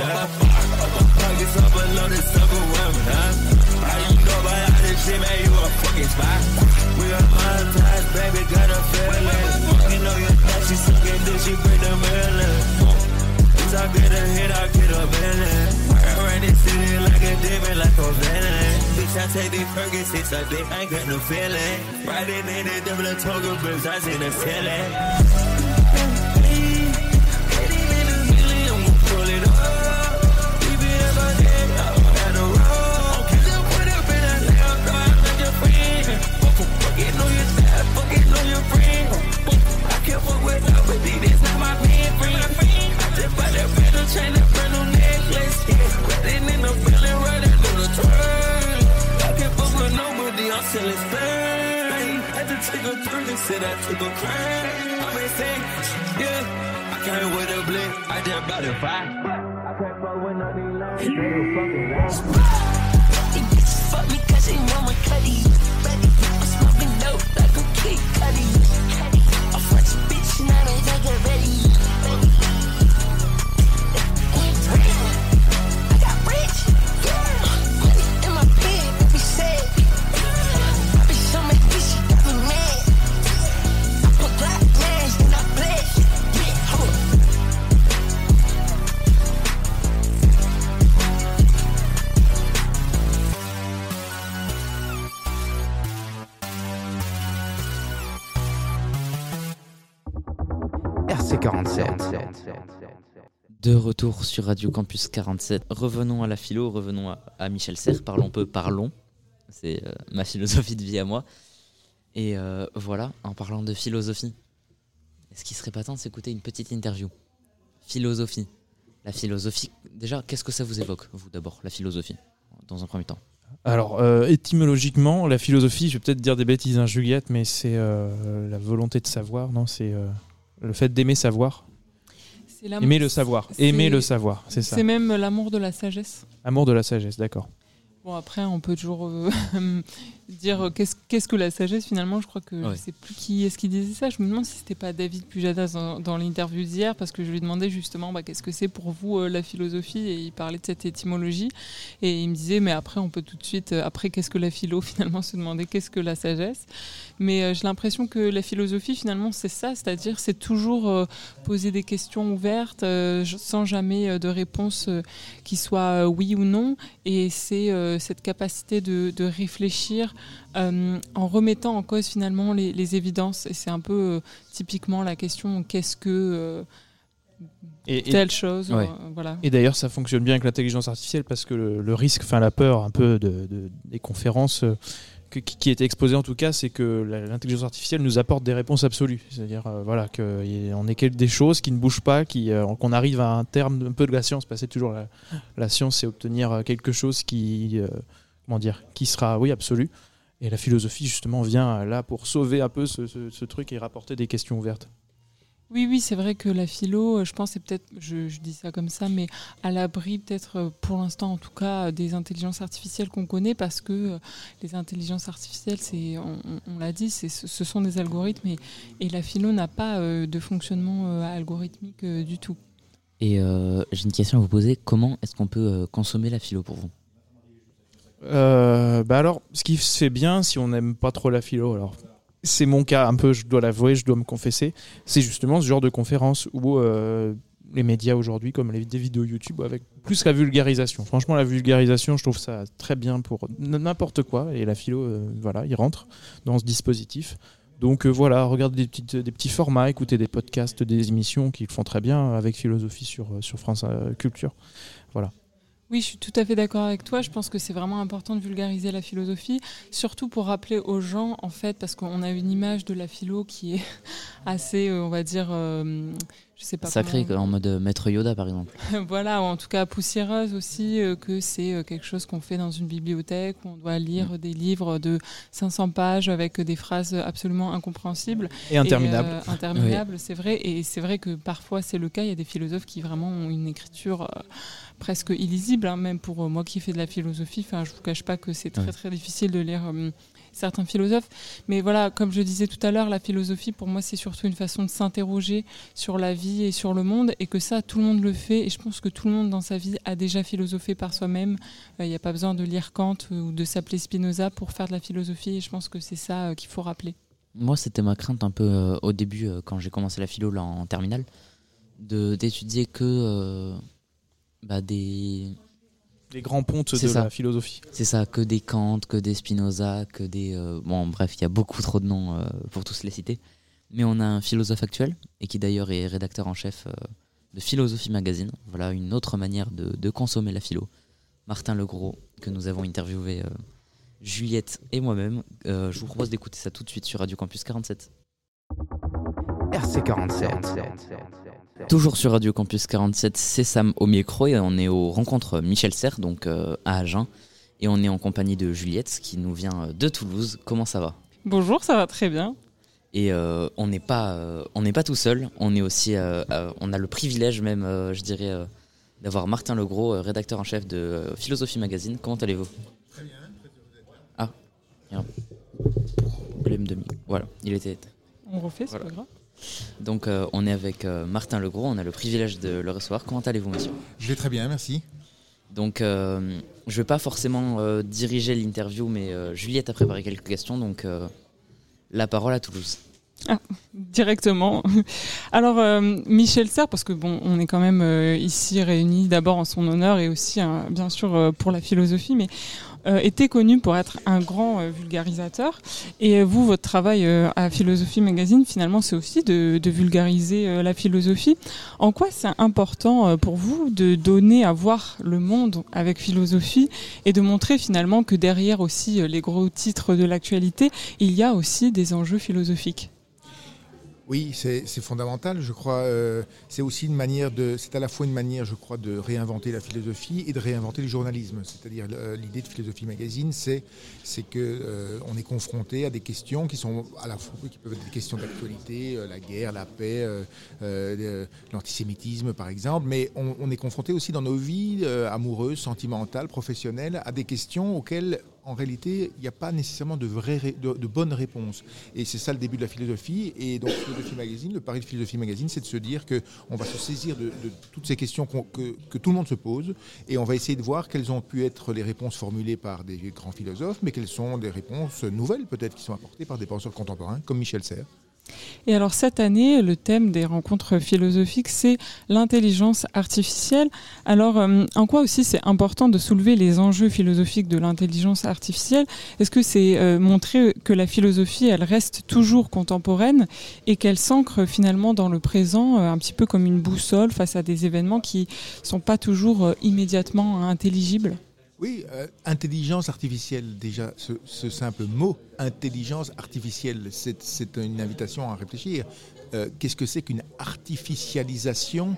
Uh. Below the sucker woman, huh? How you know you a spy. We baby, got a. You know she dick, she bring the. Bitch, I get a hit, I get a. Around this city like a demon, like a villain. Bitch, I take these Percocets, I think I ain't got no feeling. Riding in the double a toga boots, I see the ceiling. Fucking know your dad, fucking know your friend. I can't fuck with nobody, this not my man friend. I just bought that new chain, that brand new necklace. Riding in the building, riding through the turn. I can't fuck with nobody, I'm selling stern. Had to take a turn and said I took a crime. I'm insane, yeah. I came with a blick, I just bought a five. I can't fuck with none of these bitches fuck me cause they want my cutty. I'm Moving dope like a kick cutting. A French bitch, and I don't think ready. De retour sur Radio Campus 47. Revenons à la philo, revenons à, Michel Serres. Parlons peu, parlons. C'est euh, ma philosophie de vie à moi. Et euh, voilà, en parlant de philosophie, est-ce qu'il serait pas temps de s'écouter une petite interview? Philosophie. La philosophie, déjà, qu'est-ce que ça vous évoque, vous d'abord, la philosophie, dans un premier temps? Alors, euh, étymologiquement, la philosophie, je vais peut-être dire des bêtises, hein, Juliette, mais c'est la volonté de savoir, non C'est le fait d'aimer savoir. Aimer le savoir. c'est- Aimer le savoir, c'est ça. C'est même l'amour de la sagesse. Amour de la sagesse, d'accord. Bon, après, on peut toujours euh, *laughs* dire euh, qu'est-ce qu'est-ce que la sagesse finalement. Je crois que Ouais. je sais plus qui est-ce qui disait ça. Je me demande si c'était pas David Pujadas dans, dans l'interview d'hier parce que je lui demandais justement bah, qu'est-ce que c'est pour vous euh, la philosophie et il parlait de cette étymologie et il me disait mais après on peut tout de suite euh, après qu'est-ce que la philo *laughs* finalement se demander qu'est-ce que la sagesse. Mais j'ai l'impression que la philosophie finalement c'est ça, c'est-à-dire c'est toujours poser des questions ouvertes sans jamais de réponse qui soit oui ou non et c'est cette capacité de, de réfléchir euh, en remettant en cause finalement les, les évidences. Et c'est un peu euh, typiquement la question qu'est-ce que euh, Et- et- telle chose Ouais. Voilà. Et d'ailleurs, ça fonctionne bien avec l'intelligence artificielle parce que le, le risque, enfin la peur un peu de, de- des conférences que- qui, est exposée en tout cas, c'est que l'intelligence artificielle nous apporte des réponses absolues. C'est-à-dire voilà, qu'on est des choses qui ne bougent pas, qu'on arrive à un terme un peu de la science. Parce que c'est toujours la, la science, c'est obtenir quelque chose qui, comment dire, qui sera, oui, absolu. Et la philosophie, justement, vient euh, là pour sauver un peu ce, ce- ce truc et rapporter des questions ouvertes. Oui, oui, c'est vrai que la philo, euh, je pense, c'est peut-être, je, je dis ça comme ça, mais à l'abri peut-être euh, pour l'instant en tout cas des intelligences artificielles qu'on connaît parce que les intelligences artificielles, c'est, on, l'a dit, c'est, ce ce sont des algorithmes et, et la philo n'a pas euh, de fonctionnement euh, algorithmique euh, du tout. Et euh, j'ai une question à vous poser. Comment est-ce qu'on peut euh, consommer la philo pour vous? Euh, bah alors, ce qui se fait bien si on n'aime pas trop la philo, alors c'est mon cas un peu, je dois l'avouer, je dois me confesser, c'est justement ce genre de conférence où euh, les médias aujourd'hui, comme les, des vidéos YouTube, avec plus la vulgarisation. Franchement, la vulgarisation, je trouve ça très bien pour n'importe quoi, et la philo, euh, voilà, il rentre dans ce dispositif. Donc voilà, regardez des, des petits formats, écoutez des podcasts, des émissions qui font très bien avec philosophie sur, sur France Culture. Voilà. Oui, je suis tout à fait d'accord avec toi. Je pense que c'est vraiment important de vulgariser la philosophie, surtout pour rappeler aux gens, en fait, parce qu'on a une image de la philo qui est *laughs* assez, euh, on va dire, euh, je sais pas. Sacré, comment- en mode euh, maître Yoda par exemple. *laughs* voilà, ou en tout cas poussiéreuse aussi, euh, que c'est quelque chose qu'on fait dans une bibliothèque, où on doit lire des livres de 500 pages avec des phrases absolument incompréhensibles. Et interminables. euh, interminables, *laughs* c'est vrai. Et c'est vrai que parfois c'est le cas. Il y a des philosophes qui vraiment ont une écriture euh, presque illisible, hein, même pour euh, moi qui fais de la philosophie. Enfin, je vous cache pas que c'est très Ouais. très difficile de lire euh, certains philosophes. Mais voilà, comme je disais tout à l'heure, la philosophie pour moi c'est surtout une façon de s'interroger sur la vie et sur le monde, et que ça tout le monde le fait. Et je pense que tout le monde dans sa vie a déjà philosophé par soi-même. Euh, Il n'y a pas besoin de lire Kant ou de s'appeler Spinoza pour faire de la philosophie. Et je pense que c'est ça euh, qu'il faut rappeler. Moi, c'était ma crainte un peu au début, quand j'ai commencé la philo là, en terminale, de d'étudier que bah, des. Les grands pontes C'est de ça. la philosophie. C'est ça, que des Kant, que des Spinoza, que des. euh, bon, bref, il y a beaucoup trop de noms euh, pour tous les citer. Mais on a un philosophe actuel, et qui d'ailleurs est rédacteur en chef euh, de Philosophie Magazine. Voilà une autre manière de, de consommer la philo. Martin Legros, que nous avons interviewé, euh, Juliette et moi-même. Euh, je vous propose d'écouter ça tout de suite sur Radio Campus 47. RC47. Toujours sur Radio Campus 47, c'est Sam au micro et on est aux rencontres Michel Serres, donc euh, à Agen. Et on est en compagnie de Juliette qui nous vient euh, de Toulouse. Comment ça va? Bonjour, ça va très bien. Et euh, on n'est pas, euh, on n'est pas tout seul. On est aussi, euh, euh, on a le privilège même, euh, je dirais, euh, d'avoir Martin Legros, euh, rédacteur en chef de euh, Philosophie Magazine. Comment allez-vous? Très bien. Ah, il y a un problème de micro. Voilà, il était. On refait, c'est Voilà. pas grave. Donc euh, on est avec euh, Martin Legros. On a le privilège de le recevoir. Comment allez-vous, monsieur? Je vais très bien, merci. Donc, euh, je vais pas forcément euh, diriger l'interview, mais euh, Juliette a préparé quelques questions, donc euh, la parole à Toulouse. Ah, directement. Alors, euh, Michel Serres, parce que bon, on est quand même euh, ici réunis d'abord en son honneur et aussi, hein, bien sûr, euh, pour la philosophie, mais était connu pour être un grand euh, vulgarisateur. Et vous, votre travail euh, à Philosophie Magazine, finalement, c'est aussi de, de vulgariser euh, la philosophie. En quoi c'est important euh, pour vous de donner à voir le monde avec philosophie et de montrer finalement que derrière aussi euh, les gros titres de l'actualité, il y a aussi des enjeux philosophiques? Oui, c'est fondamental, je crois. euh, c'est aussi une manière de, c'est à la fois une manière, je crois, de réinventer la philosophie et de réinventer le journalisme. C'est-à-dire euh, l'idée de Philosophie Magazine, c'est que euh, on est confronté à des questions qui sont à la fois peuvent être des questions d'actualité, la guerre, la paix, l'antisémitisme, par exemple, mais on, est confronté aussi dans nos vies amoureuses, sentimentales, professionnelles, à des questions auxquelles en réalité, il n'y a pas nécessairement de, vraies de, bonnes réponses. Et c'est ça le début de la philosophie. Et donc, Philosophie Magazine, le pari de Philosophie Magazine, c'est de se dire qu'on va se saisir de, toutes ces questions que, que tout le monde se pose et on va essayer de voir quelles ont pu être les réponses formulées par des grands philosophes, mais quelles sont des réponses nouvelles, peut-être, qui sont apportées par des penseurs contemporains, comme Michel Serres. Et alors cette année, le thème des rencontres philosophiques, c'est l'intelligence artificielle. Alors euh, en quoi aussi c'est important de soulever les enjeux philosophiques de l'intelligence artificielle? Est-ce que c'est euh, montrer que la philosophie, elle reste toujours contemporaine et qu'elle s'ancre finalement dans le présent, euh, un petit peu comme une boussole face à des événements qui sont pas toujours immédiatement intelligibles? Oui, euh, intelligence artificielle, déjà, ce, simple mot, intelligence artificielle, c'est une invitation à réfléchir. Euh, Qu'est-ce que c'est qu'une artificialisation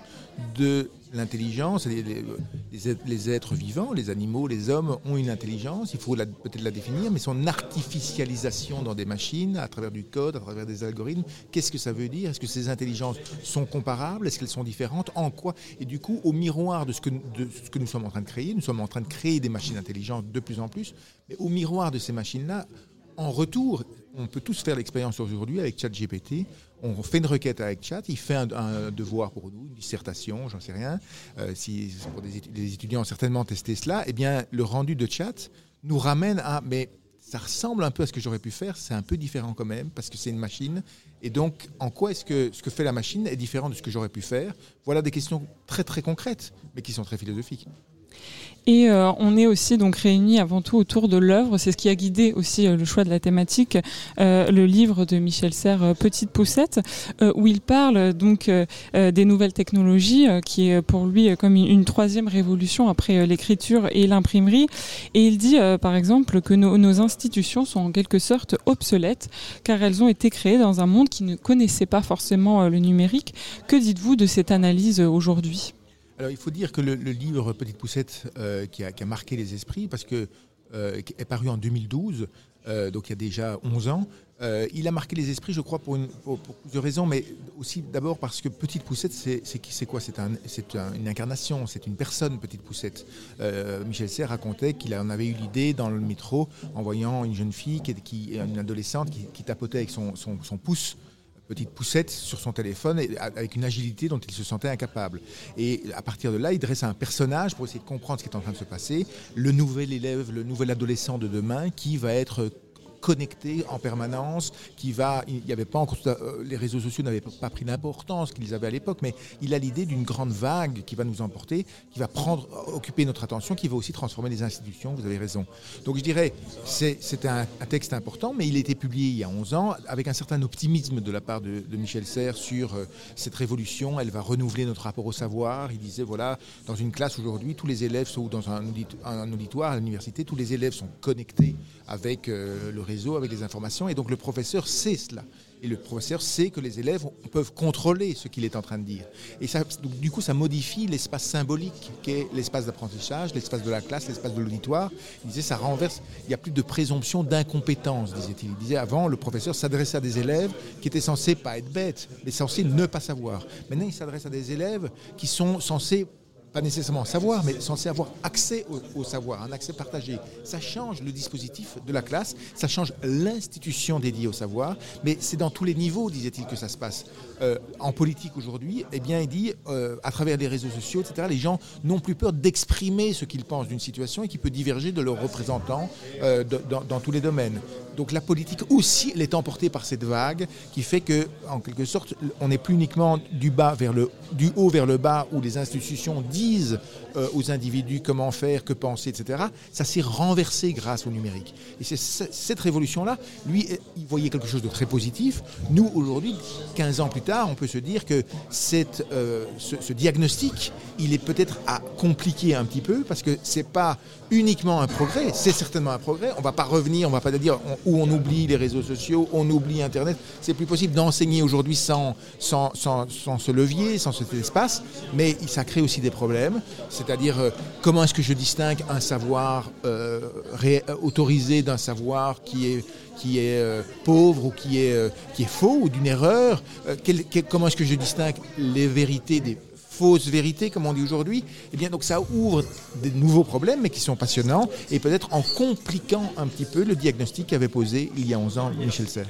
de l'intelligence? Les, êtres- vivants, les animaux, les hommes ont une intelligence, il faut peut-être la définir, mais son artificialisation dans des machines, à travers du code, à travers des algorithmes, qu'est-ce que ça veut dire? Est-ce que ces intelligences sont comparables? Est-ce qu'elles sont différentes? En quoi? Et du coup, au miroir de ce, que, de ce que nous sommes en train de créer, nous sommes en train de créer des machines intelligentes de plus en plus, mais au miroir de ces machines-là, en retour, on peut tous faire l'expérience aujourd'hui avec ChatGPT. On fait une requête avec Chat, il fait un, devoir pour nous, une dissertation, j'en sais rien. Euh, si pour des étudiants ont certainement testé cela, eh bien le rendu de Chat nous ramène à mais ça ressemble un peu à ce que j'aurais pu faire, c'est un peu différent quand même parce que c'est une machine. Et donc, en quoi est-ce que ce que fait la machine est différent de ce que j'aurais pu faire? Voilà des questions très très concrètes, mais qui sont très philosophiques. Et euh, on est aussi donc réunis avant tout autour de l'œuvre. C'est ce qui a guidé aussi euh, le choix de la thématique. Euh, le livre de Michel Serres, euh, Petite Poussette, euh, où il parle donc des nouvelles technologies, qui est pour lui comme une, troisième révolution après l'écriture et l'imprimerie. Et il dit par exemple que nos, institutions sont en quelque sorte obsolètes, car elles ont été créées dans un monde qui ne connaissait pas forcément le numérique. Que dites-vous de cette analyse aujourd'hui? Alors, il faut dire que le, livre Petite Poussette, euh, qui, a, qui a marqué les esprits, parce que euh, est paru en 2012, euh, donc il y a déjà 11 ans, il a marqué les esprits, je crois, pour, plusieurs raisons, mais aussi d'abord parce que Petite Poussette, c'est quoi? C'est un, un- une incarnation, c'est une personne, Petite Poussette. Michel Serres racontait qu'il en avait eu l'idée dans le métro en voyant une jeune fille, qui, une adolescente, qui, tapotait avec son- son pouce petite poussette sur son téléphone avec une agilité dont il se sentait incapable. Et à partir de là, il dresse un personnage pour essayer de comprendre ce qui est en train de se passer, le nouvel élève, le nouvel adolescent de demain qui va être connecté en permanence, qui va, il n'y avait pas encore, euh, les réseaux sociaux n'avaient pas pris l'importance qu'ils avaient à l'époque, mais il a l'idée d'une grande vague qui va nous emporter, qui va prendre, occuper notre attention, qui va aussi transformer les institutions. Vous avez raison. Donc je dirais, c'est un, texte important, mais il a été publié il y a 11 ans avec un certain optimisme de la part de, Michel Serres sur euh, cette révolution. Elle va renouveler notre rapport au savoir. Il disait voilà, dans une classe aujourd'hui, tous les élèves sont ou dans un, audit- un auditoire à l'université, tous les élèves sont connectés avec euh, le réseau, avec les informations, et donc le professeur sait cela. Et le professeur sait que les élèves peuvent contrôler ce qu'il est en train de dire. Et ça, du coup, ça modifie l'espace symbolique qu'est l'espace d'apprentissage, l'espace de la classe, l'espace de l'auditoire. Il disait, ça renverse, il n'y a plus de présomption d'incompétence, disait-il. Il disait, avant, le professeur s'adressait à des élèves qui étaient censés pas être bêtes, mais censés ne pas savoir. Maintenant, il s'adresse à des élèves qui sont censés pas nécessairement savoir, mais censé avoir accès au, savoir, un accès partagé. Ça change le dispositif de la classe, ça change l'institution dédiée au savoir, mais c'est dans tous les niveaux, disait-il, que ça se passe. Euh, en politique aujourd'hui, eh bien, il dit, euh, à travers les réseaux sociaux, etc., les gens n'ont plus peur d'exprimer ce qu'ils pensent d'une situation et qui peut diverger de leurs représentants euh, dans, tous les domaines. Donc la politique aussi, elle est emportée par cette vague qui fait que, en quelque sorte, on n'est plus uniquement du bas vers le, du haut vers le bas où les institutions disent aux individus comment faire, que penser, etc., ça s'est renversé grâce au numérique. Et cette révolution-là, lui, il voyait quelque chose de très positif. Nous, aujourd'hui, 15 ans plus tard, on peut se dire que euh, ce, ce diagnostic, il est peut-être à compliquer un petit peu, parce que c'est pas uniquement un progrès, c'est certainement un progrès. On va pas revenir, on va pas dire où on oublie les réseaux sociaux, on oublie Internet. C'est plus possible d'enseigner aujourd'hui sans, ce levier, sans cet espace, mais ça crée aussi des problèmes. C'est-à-dire, euh, comment est-ce que je distingue un savoir euh, autorisé d'un savoir qui est, qui est euh, pauvre ou qui est, euh, qui est faux ou d'une erreur Euh, Comment est-ce que je distingue les vérités des fausses vérités, comme on dit aujourd'hui? Eh bien, donc ça ouvre des nouveaux problèmes, mais qui sont passionnants, et peut-être en compliquant un petit peu le diagnostic qu'avait posé il y a 11 ans Michel Serres.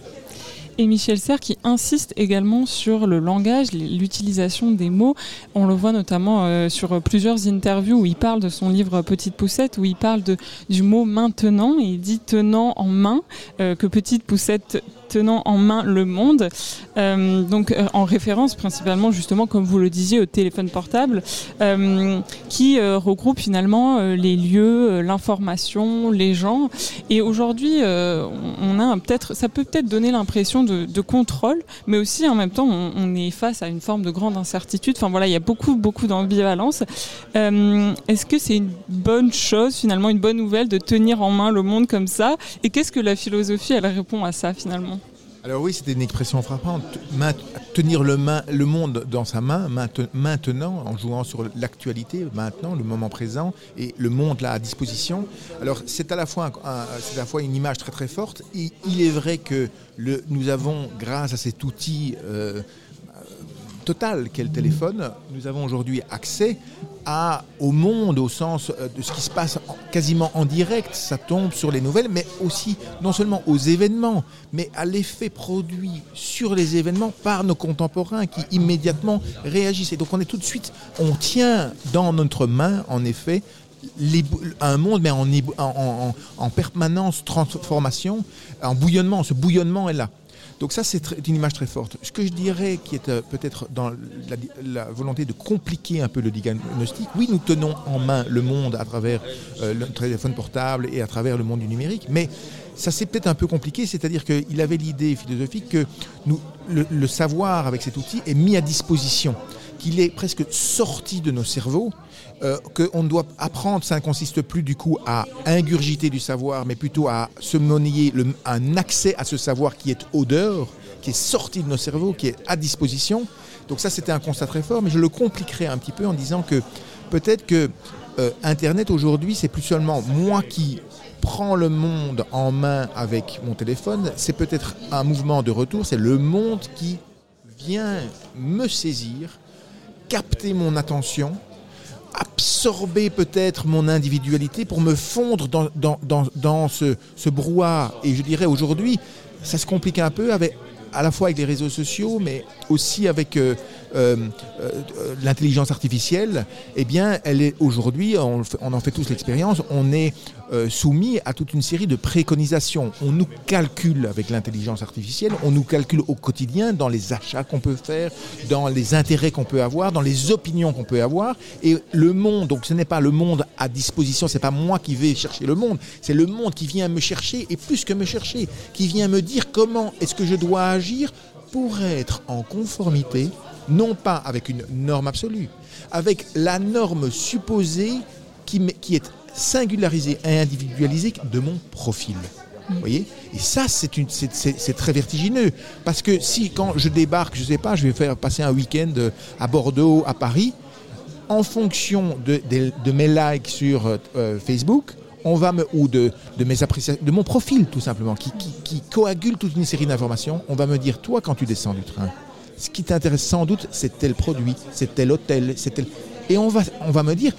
Et Michel Serres qui insiste également sur le langage, l'utilisation des mots. On le voit notamment euh, sur plusieurs interviews où il parle de son livre Petite Poussette, où il parle du mot maintenant, et il dit tenant en main, euh, que Petite Poussette tenant en main le monde. Euh, donc euh, en référence principalement justement, comme vous le disiez, au téléphone portable, euh, qui regroupe finalement les lieux, l'information, les gens. Et aujourd'hui, on a peut-être, ça peut peut-être donner l'impression de, contrôle, mais aussi en même temps, on, on est face à une forme de grande incertitude. Enfin voilà, il y a beaucoup, beaucoup d'ambivalence. Est-ce que c'est une bonne chose, finalement, une bonne nouvelle de tenir en main le monde comme ça? Et qu'est-ce que la philosophie, elle répond à ça finalement? Alors oui, c'était une expression frappante. Tenir le, main- le monde dans sa main, mainte- maintenant, en jouant sur l'actualité, maintenant, le moment présent, et le monde là à disposition. Alors c'est à la fois, un- à la fois une image très très forte. Et il est vrai que le, nous avons, grâce à cet outil euh, total qu'est le téléphone, nous avons aujourd'hui accès au monde au sens euh, de ce qui se passe en- quasiment en direct. Ça tombe sur les nouvelles, mais aussi non seulement aux événements, mais à l'effet produit sur les événements par nos contemporains qui immédiatement réagissent. Et donc on est tout de suite, on tient dans notre main, en effet, un monde, mais en, en, en- en permanence transformation, en bouillonnement. Ce bouillonnement est là. Donc ça, c'est une image très forte. Ce que je dirais, qui est euh, peut-être dans la, volonté de compliquer un peu le diagnostic, oui, nous tenons en main le monde à travers euh, le téléphone portable et à travers le monde du numérique, mais ça c'est peut-être un peu compliqué, c'est-à-dire qu'il avait l'idée philosophique que le savoir avec cet outil est mis à disposition, qu'il est presque sorti de nos cerveaux, euh, qu'on doit apprendre, ça ne consiste plus du coup à ingurgiter du savoir, mais plutôt à se monnayer un accès à ce savoir qui est dehors, qui est sorti de nos cerveaux, qui est à disposition. Donc ça, c'était un constat très fort, mais je le compliquerai un petit peu en disant que peut-être que euh, Internet aujourd'hui, c'est plus seulement moi qui prends le monde en main avec mon téléphone, c'est peut-être un mouvement de retour, c'est le monde qui vient me saisir, capter mon attention, absorber peut-être mon individualité pour me fondre dans, dans, dans, ce, ce brouhaha. Et je dirais aujourd'hui, ça se complique un peu avec, à la fois avec les réseaux sociaux, mais aussi avec euh, euh, euh, l'intelligence artificielle. Eh bien, elle est aujourd'hui, on, on en fait tous l'expérience, on est euh, soumis à toute une série de préconisations. On nous calcule avec l'intelligence artificielle, on nous calcule au quotidien dans les achats qu'on peut faire, dans les intérêts qu'on peut avoir, dans les opinions qu'on peut avoir. Et le monde, donc ce n'est pas le monde à disposition, c'est pas moi qui vais chercher le monde, c'est le monde qui vient me chercher, et plus que me chercher, qui vient me dire comment est-ce que je dois agir pour être en conformité, non pas avec une norme absolue, avec la norme supposée qui, est singularisée et individualisée de mon profil. Vous voyez? Et ça, c'est très vertigineux. Parce que si, quand je débarque, je sais pas, je vais faire passer un week-end à Bordeaux, à Paris, en fonction de, de- de mes likes sur euh, euh, Facebook, on va me, ou de, de mes appréciations, de mon profil tout simplement, qui, qui- qui coagule toute une série d'informations, on va me dire, toi, quand tu descends du train, ce qui t'intéresse sans doute, c'est tel produit, c'est tel hôtel, c'est tel... Et on va, on va me dire,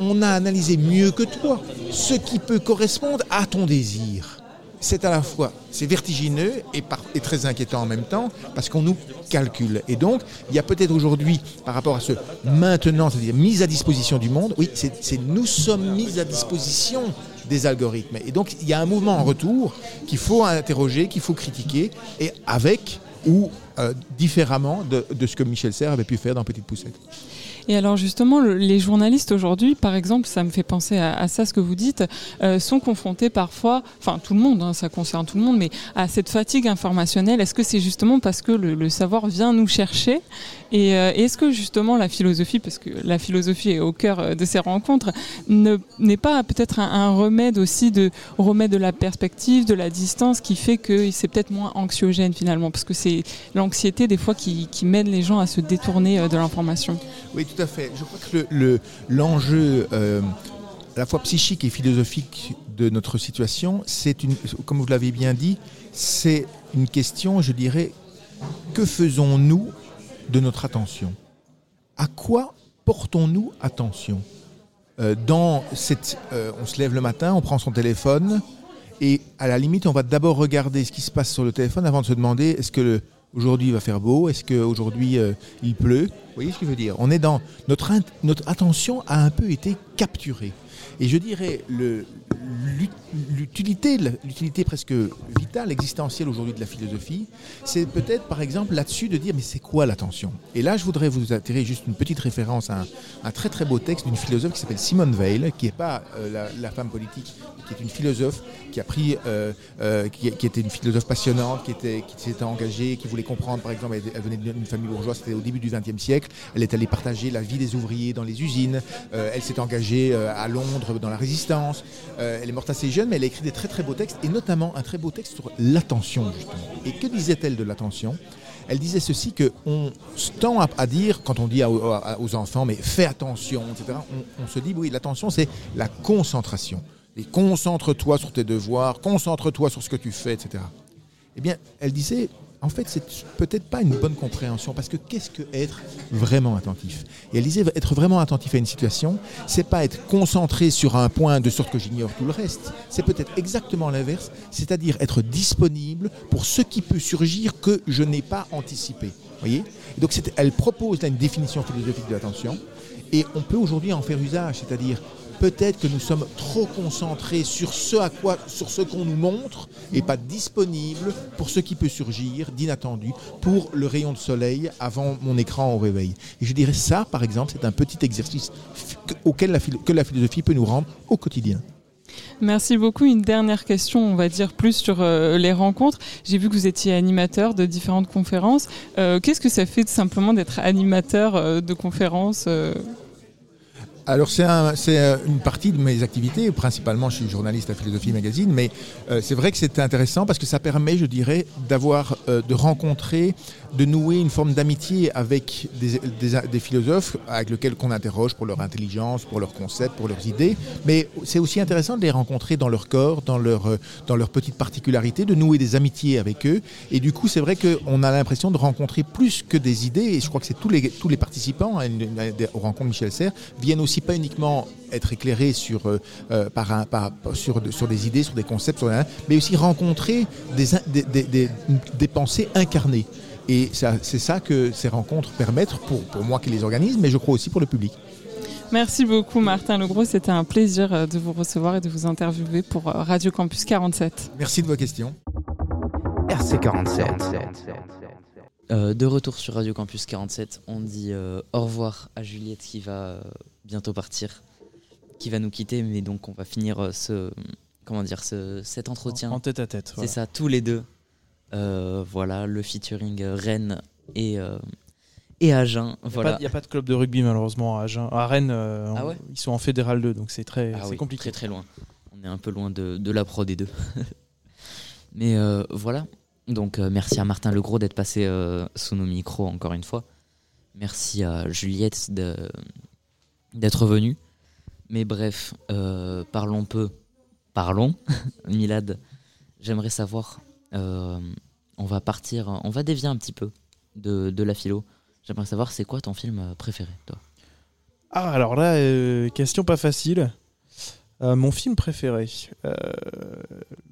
on a analysé mieux que toi ce qui peut correspondre à ton désir. C'est à la fois, c'est vertigineux et, très inquiétant en même temps parce qu'on nous calcule. Et donc, il y a peut-être aujourd'hui, par rapport à ce maintenant, c'est-à-dire mise à disposition du monde, oui, c'est c'est nous sommes mis à disposition des algorithmes. Et donc, il y a un mouvement en retour qu'il faut interroger, qu'il faut critiquer, et avec ou euh, différemment de, de ce que Michel Serres avait pu faire dans Petite Poussette. Et alors justement, le- les journalistes aujourd'hui, par exemple, ça me fait penser à, ça ce que vous dites, euh, sont confrontés parfois, enfin tout le monde, hein, ça concerne tout le monde, mais à cette fatigue informationnelle. Est-ce que c'est justement parce que le, savoir vient nous chercher? Et euh, est-ce que justement la philosophie, parce que la philosophie est au cœur euh, de ces rencontres, ne- n'est pas peut-être un, remède aussi de remède de la perspective, de la distance, qui fait que c'est peut-être moins anxiogène finalement, parce que c'est l'anxiété des fois qui, mène les gens à se détourner de l'information. Tout à fait. Je crois que le- le- l'enjeu euh, à la fois psychique et philosophique de notre situation, c'est une, comme vous l'avez bien dit, c'est une question, je dirais, que faisons-nous de notre attention? À quoi portons-nous attention? Euh, dans cette, euh, on se lève le matin, on prend son téléphone et à la limite, on va d'abord regarder ce qui se passe sur le téléphone avant de se demander est-ce que le- aujourd'hui il va faire beau, est-ce qu'aujourd'hui euh, il pleut? Vous voyez ce que je veux dire? On est dans notre, notre attention a un peu été capturée. Et je dirais le- l'utilité, l'utilité presque vitale, existentielle aujourd'hui de la philosophie, c'est peut-être par exemple là-dessus de dire mais c'est quoi l'attention? Et là, je voudrais vous attirer juste une petite référence à un, très très beau texte d'une philosophe qui s'appelle Simone Veil, qui n'est pas euh, la, femme politique, qui est une philosophe qui a pris, euh, euh, qui, était une philosophe passionnante, qui était, qui s'était engagée, qui voulait comprendre, par exemple, elle, venait d'une famille bourgeoise, c'était au début du XXe siècle, elle est allée partager la vie des ouvriers dans les usines, elle s'est engagée à Londres dans la résistance, elle est morte assez jeune, mais elle a écrit des très très beaux textes, et notamment un très beau texte sur l'attention, justement. Et que disait-elle de l'attention? Elle disait ceci que on se tend à, dire quand on dit aux enfants mais fais attention etc on, on se dit oui l'attention c'est la concentration. Et concentre-toi sur tes devoirs concentre-toi sur ce que tu fais etc eh bien elle disait en fait c'est peut-être pas une bonne compréhension parce que qu'est-ce que être vraiment attentif? Et elle disait être vraiment attentif à une situation c'est pas être concentré sur un point de sorte que j'ignore tout le reste. C'est peut-être exactement l'inverse c'est-à-dire être disponible pour ce qui peut surgir que je n'ai pas anticipé. Voyez? Donc elle propose là une définition philosophique de l'attention et on peut aujourd'hui en faire usage c'est-à-dire peut-être que nous sommes trop concentrés sur ce à quoi sur ce qu'on nous montre et pas disponibles pour ce qui peut surgir d'inattendu pour le rayon de soleil avant mon écran au réveil et je dirais ça par exemple c'est un petit exercice auquel la, que la philosophie peut nous rendre au quotidien Merci beaucoup. Une dernière question, on va dire plus sur euh, les rencontres. J'ai vu que vous étiez animateur de différentes conférences. Euh, Qu'est-ce que ça fait de simplement d'être animateur euh, de conférences Alors c'est un- euh, une partie de mes activités, principalement je suis journaliste à Philosophie Magazine, mais euh, c'est vrai que c'est intéressant parce que ça permet, je dirais, d'avoir, euh, de rencontrer, de nouer une forme d'amitié avec des, philosophes avec lesquels qu'on interroge pour leur intelligence, pour leurs concepts, pour leurs idées, mais c'est aussi intéressant de les rencontrer dans leur corps, dans leur, euh, dans leurs petites particularités, de nouer des amitiés avec eux, et du coup c'est vrai qu'on a l'impression de rencontrer plus que des idées, et je crois que c'est tous les, tous les participants aux rencontres Michel Serres viennent aussi pas uniquement être éclairés sur, euh, euh, par un, par- sur, sur des idées, sur des concepts, mais aussi rencontrer des- des- des pensées incarnées. Et c'est ça que ces rencontres permettent pour, pour moi qui les organise, mais je crois aussi pour le public. Merci beaucoup Martin Legros, c'était un plaisir euh, de vous recevoir et de vous interviewer pour euh, Radio Campus 47. Merci de vos questions. RC47. Euh, de retour sur Radio Campus 47, on dit euh, au revoir à Juliette qui va euh, bientôt partir, qui va nous quitter, mais donc on va finir ce comment dire ce, cet entretien En tête à tête, C'est voilà. ça, tous les deux. Euh, voilà, le featuring euh, Rennes et euh, et Agen. Il n'y Voilà. a, pas de club de rugby malheureusement à Agen. À Rennes, Ah on- ouais ils sont en fédéral 2, donc c'est très, Ah oui, compliqué. Très très loin. On est un peu loin de, de la pro des deux. *laughs* Mais voilà. Donc merci à Martin Legros d'être passé sous nos micros encore une fois. Merci à Juliette d'être venue. Mais bref, euh, parlons peu. Parlons. *laughs* Milad, j'aimerais savoir. Euh, on va partir, on va dévier un petit peu de, de la philo. J'aimerais savoir c'est quoi ton film euh, préféré, toi? Ah, alors là, euh, question pas facile. Euh, mon film préféré. Euh,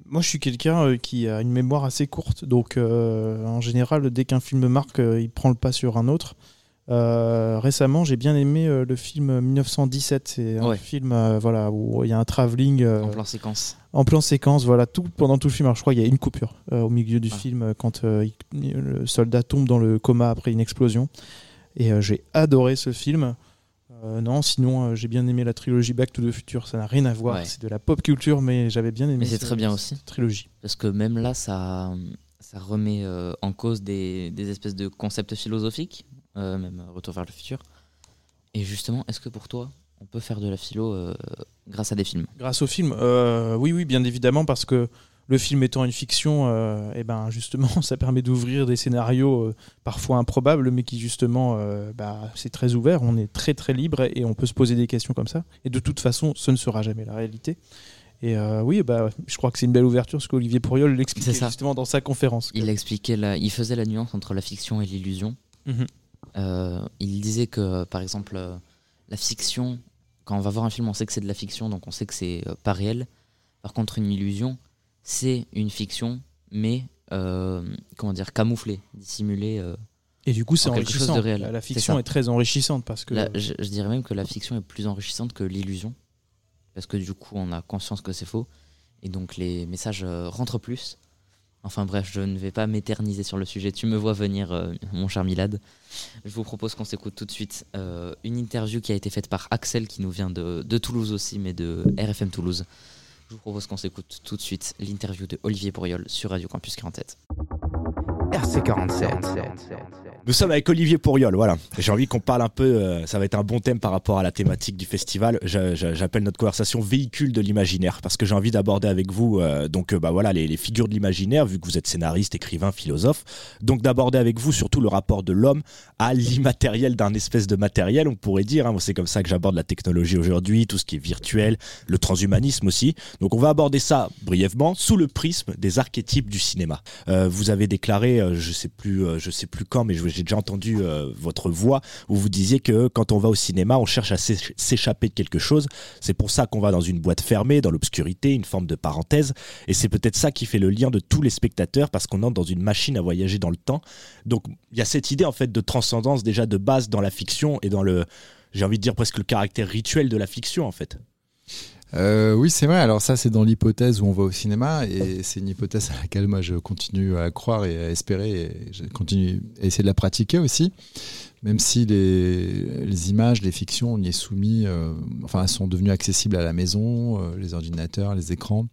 moi, je suis quelqu'un qui a une mémoire assez courte, donc en général, dès qu'un film me marque, il prend le pas sur un autre. Récemment, j'ai bien aimé le film 1917. C'est un Ouais. film voilà, où il y a un travelling. En plan séquence. En plan séquence, voilà, tout, pendant tout le film. Alors, je crois qu'il y a une coupure euh, au milieu Ah. du film euh, quand euh, il- le soldat tombe dans le coma après une explosion. Et euh, j'ai adoré ce film. Non, sinon, j'ai bien aimé la trilogie Back to the Future. Ça n'a rien à voir. Ouais. C'est de la pop culture, mais j'avais bien aimé. Mais c'est ce- très bien aussi. Trilogie. Parce que même là, ça, ça remet en cause des, des espèces de concepts philosophiques, même Retour vers le futur. Et justement, est-ce que pour toi, on peut faire de la philo euh, grâce à des films Grâce au film, euh, oui, oui, bien évidemment, parce que le film étant une fiction, euh, eh ben justement, *laughs* ça permet d'ouvrir des scénarios parfois improbables, mais qui justement, bah, c'est très ouvert, on est très très libre et on peut se poser des questions comme ça. Et de toute façon, ce ne sera jamais la réalité. Et oui, bah, je crois que c'est une belle ouverture, ce qu'Olivier Pourriol l'expliquait justement dans sa conférence. Il expliquait, la, il faisait la nuance entre la fiction et l'illusion. Mhm. Il disait que, par exemple, la fiction, quand on va voir un film, on sait que c'est de la fiction, donc on sait que c'est euh, pas réel. Par contre, une illusion, c'est une fiction, mais euh, comment dire, camouflée, dissimulée. euh, Et du coup, c'est en quelque chose enrichissant. de réel. La, fiction est très enrichissante parce que La- je, je dirais même que la fiction est plus enrichissante que l'illusion. Parce que du coup, on a conscience que c'est faux. Et donc, les messages rentrent plus. Enfin bref, je ne vais pas m'éterniser sur le sujet. Tu me vois venir, euh, mon cher Milad. Je vous propose qu'on s'écoute tout de suite euh, une interview qui a été faite par Axel, qui nous vient de, de Toulouse aussi, mais de RFM Toulouse. Je vous propose qu'on s'écoute tout de suite l'interview de Olivier Bourriol sur Radio Campus 47. RC47. Nous sommes avec Olivier Pourriol, voilà. J'ai envie qu'on parle un peu, euh, ça va être un bon thème par rapport à la thématique du festival. J'appelle notre conversation véhicule de l'imaginaire parce que j'ai envie d'aborder avec vous euh, donc euh, bah voilà les, figures de l'imaginaire vu que vous êtes scénariste, écrivain, philosophe. Donc d'aborder avec vous surtout le rapport de l'homme à l'immatériel d'un espèce de matériel, on pourrait dire. hein. C'est comme ça que j'aborde la technologie aujourd'hui, tout ce qui est virtuel, le transhumanisme aussi. Donc on va aborder ça brièvement sous le prisme des archétypes du cinéma. Vous avez déclaré, je sais plus, euh, je sais plus quand, mais j'ai déjà entendu euh, votre voix où vous disiez que quand on va au cinéma, on cherche à s'éch- s'échapper de quelque chose. C'est pour ça qu'on va dans une boîte fermée, dans l'obscurité, une forme de parenthèse. Et c'est peut-être ça qui fait le lien de tous les spectateurs parce qu'on entre dans une machine à voyager dans le temps. Donc il y a cette idée en fait de transcendance déjà de base dans la fiction et dans le, j'ai envie de dire presque le caractère rituel de la fiction en fait. Euh, oui, c'est vrai. Alors ça, c'est dans l'hypothèse où on va au cinéma, et c'est une hypothèse à laquelle moi je continue à croire et à espérer, et je continue à essayer de la pratiquer aussi. Même si les, les images, les fictions, on y est soumis, euh, enfin, sont devenues accessibles à la maison, euh, les ordinateurs, les écrans.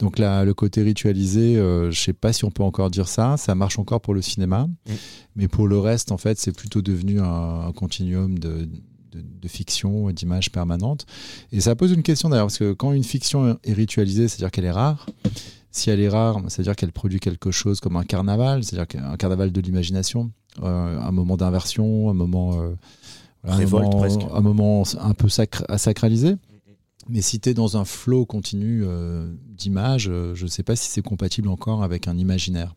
Donc là, le côté ritualisé, euh, je sais pas si on peut encore dire ça. Ça marche encore pour le cinéma, mais pour le reste, en fait, c'est plutôt devenu un, un continuum de, de, de fiction et d'images permanentes. Et ça pose une question d'ailleurs, parce que quand une fiction est ritualisée, c'est-à-dire qu'elle est rare. Si elle est rare, c'est-à-dire qu'elle produit quelque chose comme un carnaval, c'est-à-dire qu'un carnaval de l'imagination, euh, un moment d'inversion, un moment, euh, un, Révolte, moment presque. un moment un peu sacr- à sacraliser. Mais si tu es dans un flot continu euh, d'images, euh, je ne sais pas si c'est compatible encore avec un imaginaire.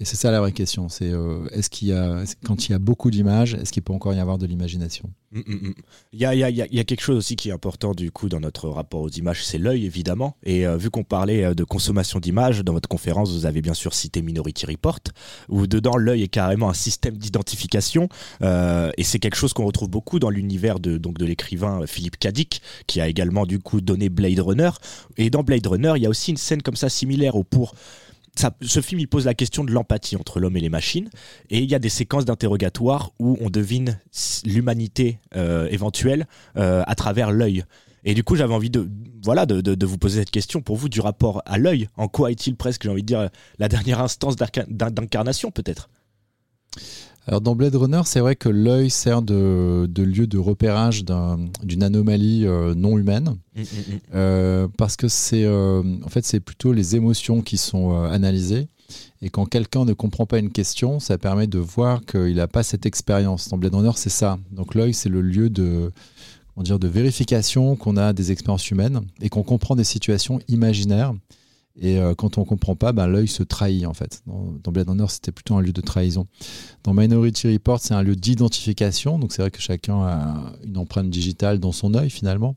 Et c'est ça la vraie question. C'est euh, est-ce qu'il y a, quand il y a beaucoup d'images, est-ce qu'il peut encore y avoir de l'imagination? Il y a quelque chose aussi qui est important du coup dans notre rapport aux images, c'est l'œil évidemment. Et euh, vu qu'on parlait euh, de consommation d'images, dans votre conférence, vous avez bien sûr cité Minority Report, où dedans l'œil est carrément un système d'identification. euh, et c'est quelque chose qu'on retrouve beaucoup dans l'univers de, donc, de l'écrivain Philippe Kadik, qui a également du coup donné Blade Runner. Et dans Blade Runner, il y a aussi une scène comme ça similaire où pour ce film il pose la question de l'empathie entre l'homme et les machines. Et il y a des séquences d'interrogatoire où on devine l'humanité euh, éventuelle euh, à travers l'œil. Et du coup j'avais envie de voilà de, vous poser cette question pour vous du rapport à l'œil. En quoi est-il presque j'ai envie de dire la dernière instance d'incarnation peut-être? Alors dans Blade Runner, c'est vrai que l'œil sert de, de lieu de repérage d'un- d'une anomalie euh, non humaine. Mm, mm, mm. Euh, parce que c'est euh, en fait c'est plutôt les émotions qui sont analysées et quand quelqu'un ne comprend pas une question ça permet de voir qu'il n'a pas cette expérience dans Blade Runner c'est ça donc l'œil c'est le lieu de comment dire de vérification qu'on a des expériences humaines et qu'on comprend des situations imaginaires et euh, quand on comprend pas ben, l'œil se trahit en fait dans, dans Blade Runner c'était plutôt un lieu de trahison dans Minority Report c'est un lieu d'identification donc c'est vrai que chacun a une empreinte digitale dans son œil finalement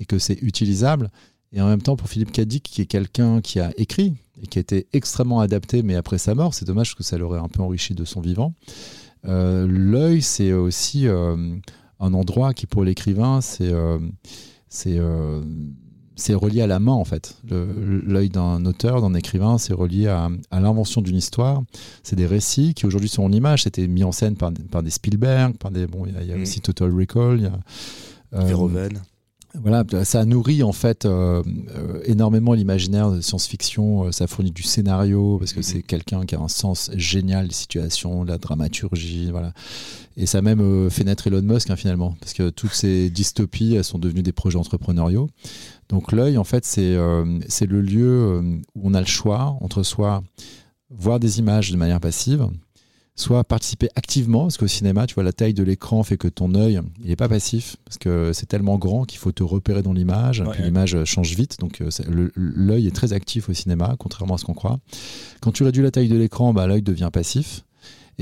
et que c'est utilisable. Et en même temps, pour Philippe Cadic, qui est quelqu'un qui a écrit et qui a été extrêmement adapté, mais après sa mort, c'est dommage que ça l'aurait un peu enrichi de son vivant. Euh, L'œil, c'est aussi euh, un endroit qui, pour l'écrivain, c'est c'est c'est relié à la main en fait. L'œil d'un auteur, d'un écrivain, c'est relié à, à l'invention d'une histoire. C'est des récits qui aujourd'hui sont en image. C'était mis en scène par, par des Spielberg, par des bon, il y a, il y a Mm. aussi Total Recall. il y a, euh, Verhoeven. Voilà, ça nourrit en fait euh, euh, énormément l'imaginaire de science-fiction. euh, Ça fournit du scénario parce que c'est quelqu'un qui a un sens génial des situations, de la dramaturgie, voilà. Et ça a même euh, fait naître Elon Musk hein, finalement, parce que toutes ces dystopies elles sont devenues des projets entrepreneuriaux. Donc l'œil, en fait, c'est c'est le lieu où on a le choix entre soit voir des images de manière passive, soit participer activement, parce qu'au cinéma, tu vois, la taille de l'écran fait que ton œil, il n'est pas passif, parce que c'est tellement grand qu'il faut te repérer dans l'image, Ouais. puis l'image change vite, donc euh, l'œil est très actif au cinéma, contrairement à ce qu'on croit. Quand tu réduis la taille de l'écran, bah, l'œil devient passif.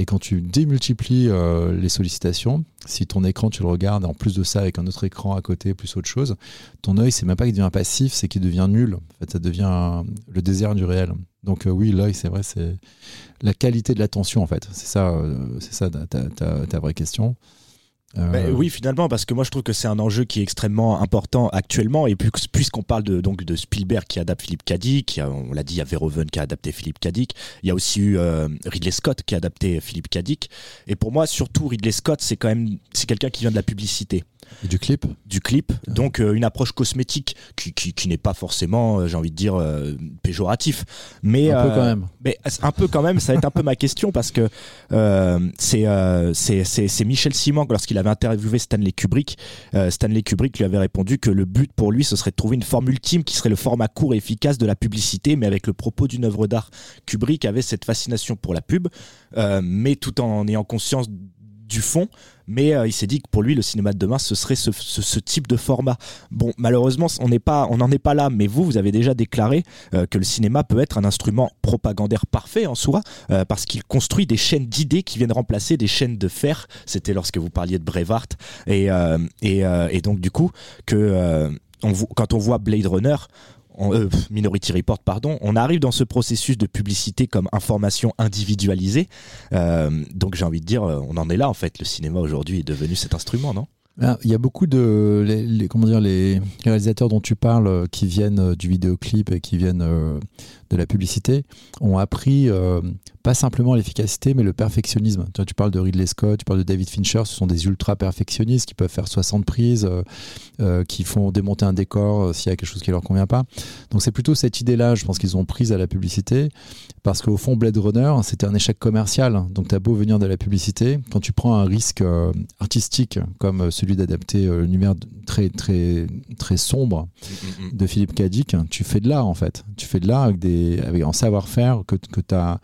Et quand tu démultiplies euh, les sollicitations, si ton écran tu le regardes en plus de ça avec un autre écran à côté plus autre chose, ton œil c'est même pas qu'il devient passif, c'est qu'il devient nul. En fait, ça devient le désert du réel. Donc euh, oui, l'œil c'est vrai, c'est la qualité de l'attention en fait. C'est ça, euh, ça ta- ta- ta vraie question. Euh, Bah, oui, finalement, parce que moi je trouve que c'est un enjeu qui est extrêmement important actuellement. Et puis, puisqu'on parle de, donc, de Spielberg qui adapte Philippe Dick, on l'a dit, il y a Verhoeven qui a adapté Philippe Dick, il y a aussi eu euh, Ridley Scott qui a adapté Philippe Dick. Et pour moi, surtout, Ridley Scott, c'est quand même c'est quelqu'un qui vient de la publicité. Et du clip Du clip, donc euh, une approche cosmétique qui, qui, qui n'est pas forcément, euh, j'ai envie de dire, euh, péjoratif. Mais, Un peu euh, quand même. mais un peu quand même, ça va être un peu ma question parce que euh, c'est euh, c'est c'est- c'est Michel Simon lorsqu'il avait interviewé Stanley Kubrick. euh, Stanley Kubrick lui avait répondu que le but pour lui ce serait de trouver une forme ultime qui serait le format court et efficace de la publicité, mais avec le propos d'une œuvre d'art. Kubrick avait cette fascination pour la pub, euh, mais tout en ayant conscience du fond, mais euh, il s'est dit que pour lui le cinéma de demain ce serait ce, type de format. Bon, malheureusement on n'en est pas là, mais vous vous avez déjà déclaré euh, que le cinéma peut être un instrument propagandaire parfait en soi, euh, parce qu'il construit des chaînes d'idées qui viennent remplacer des chaînes de fer. C'était lorsque vous parliez de Brevard, et et, donc du coup que quand on voit Blade Runner. Euh, Minority Report, pardon, on arrive dans ce processus de publicité comme information individualisée. Euh, donc j'ai envie de dire, euh, on en est là en fait. Le cinéma aujourd'hui est devenu cet instrument, non? Ah, Il y a beaucoup de les, comment dire les, réalisateurs dont tu parles qui viennent du vidéoclip et qui viennent de la publicité ont appris euh, pas simplement l'efficacité mais le perfectionnisme. Tu, vois, tu parles de Ridley Scott, tu parles de David Fincher, ce sont des ultra perfectionnistes qui peuvent faire 60 prises, euh, euh, qui font démonter un décor s'il y a quelque chose qui leur convient pas. Donc c'est plutôt cette idée-là, je pense qu'ils ont prise à la publicité parce qu'au fond Blade Runner c'était un échec commercial. Donc tu as beau venir de la publicité, quand tu prends un risque artistique comme celui d'adapter euh, l'univers très très très sombre de Philippe Cadic, tu fais de l'art en fait. Tu fais de l'art avec des avec un savoir-faire que que tu as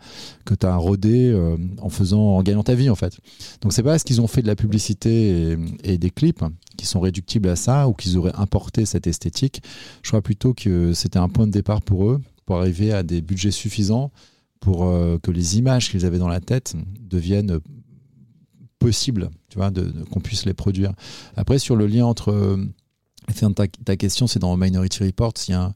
as rodé euh, en faisant en gagnant ta vie en fait. Donc c'est pas parce qu'ils ont fait de la publicité et, des clips qui sont réductibles à ça ou qu'ils auraient importé cette esthétique. Je crois plutôt que c'était un point de départ pour eux pour arriver à des budgets suffisants pour euh, que les images qu'ils avaient dans la tête deviennent possibles, tu vois, de, qu'on puisse les produire. Après, sur le lien entre euh, ta, ta question, c'est dans Minority Report, s'il y a un,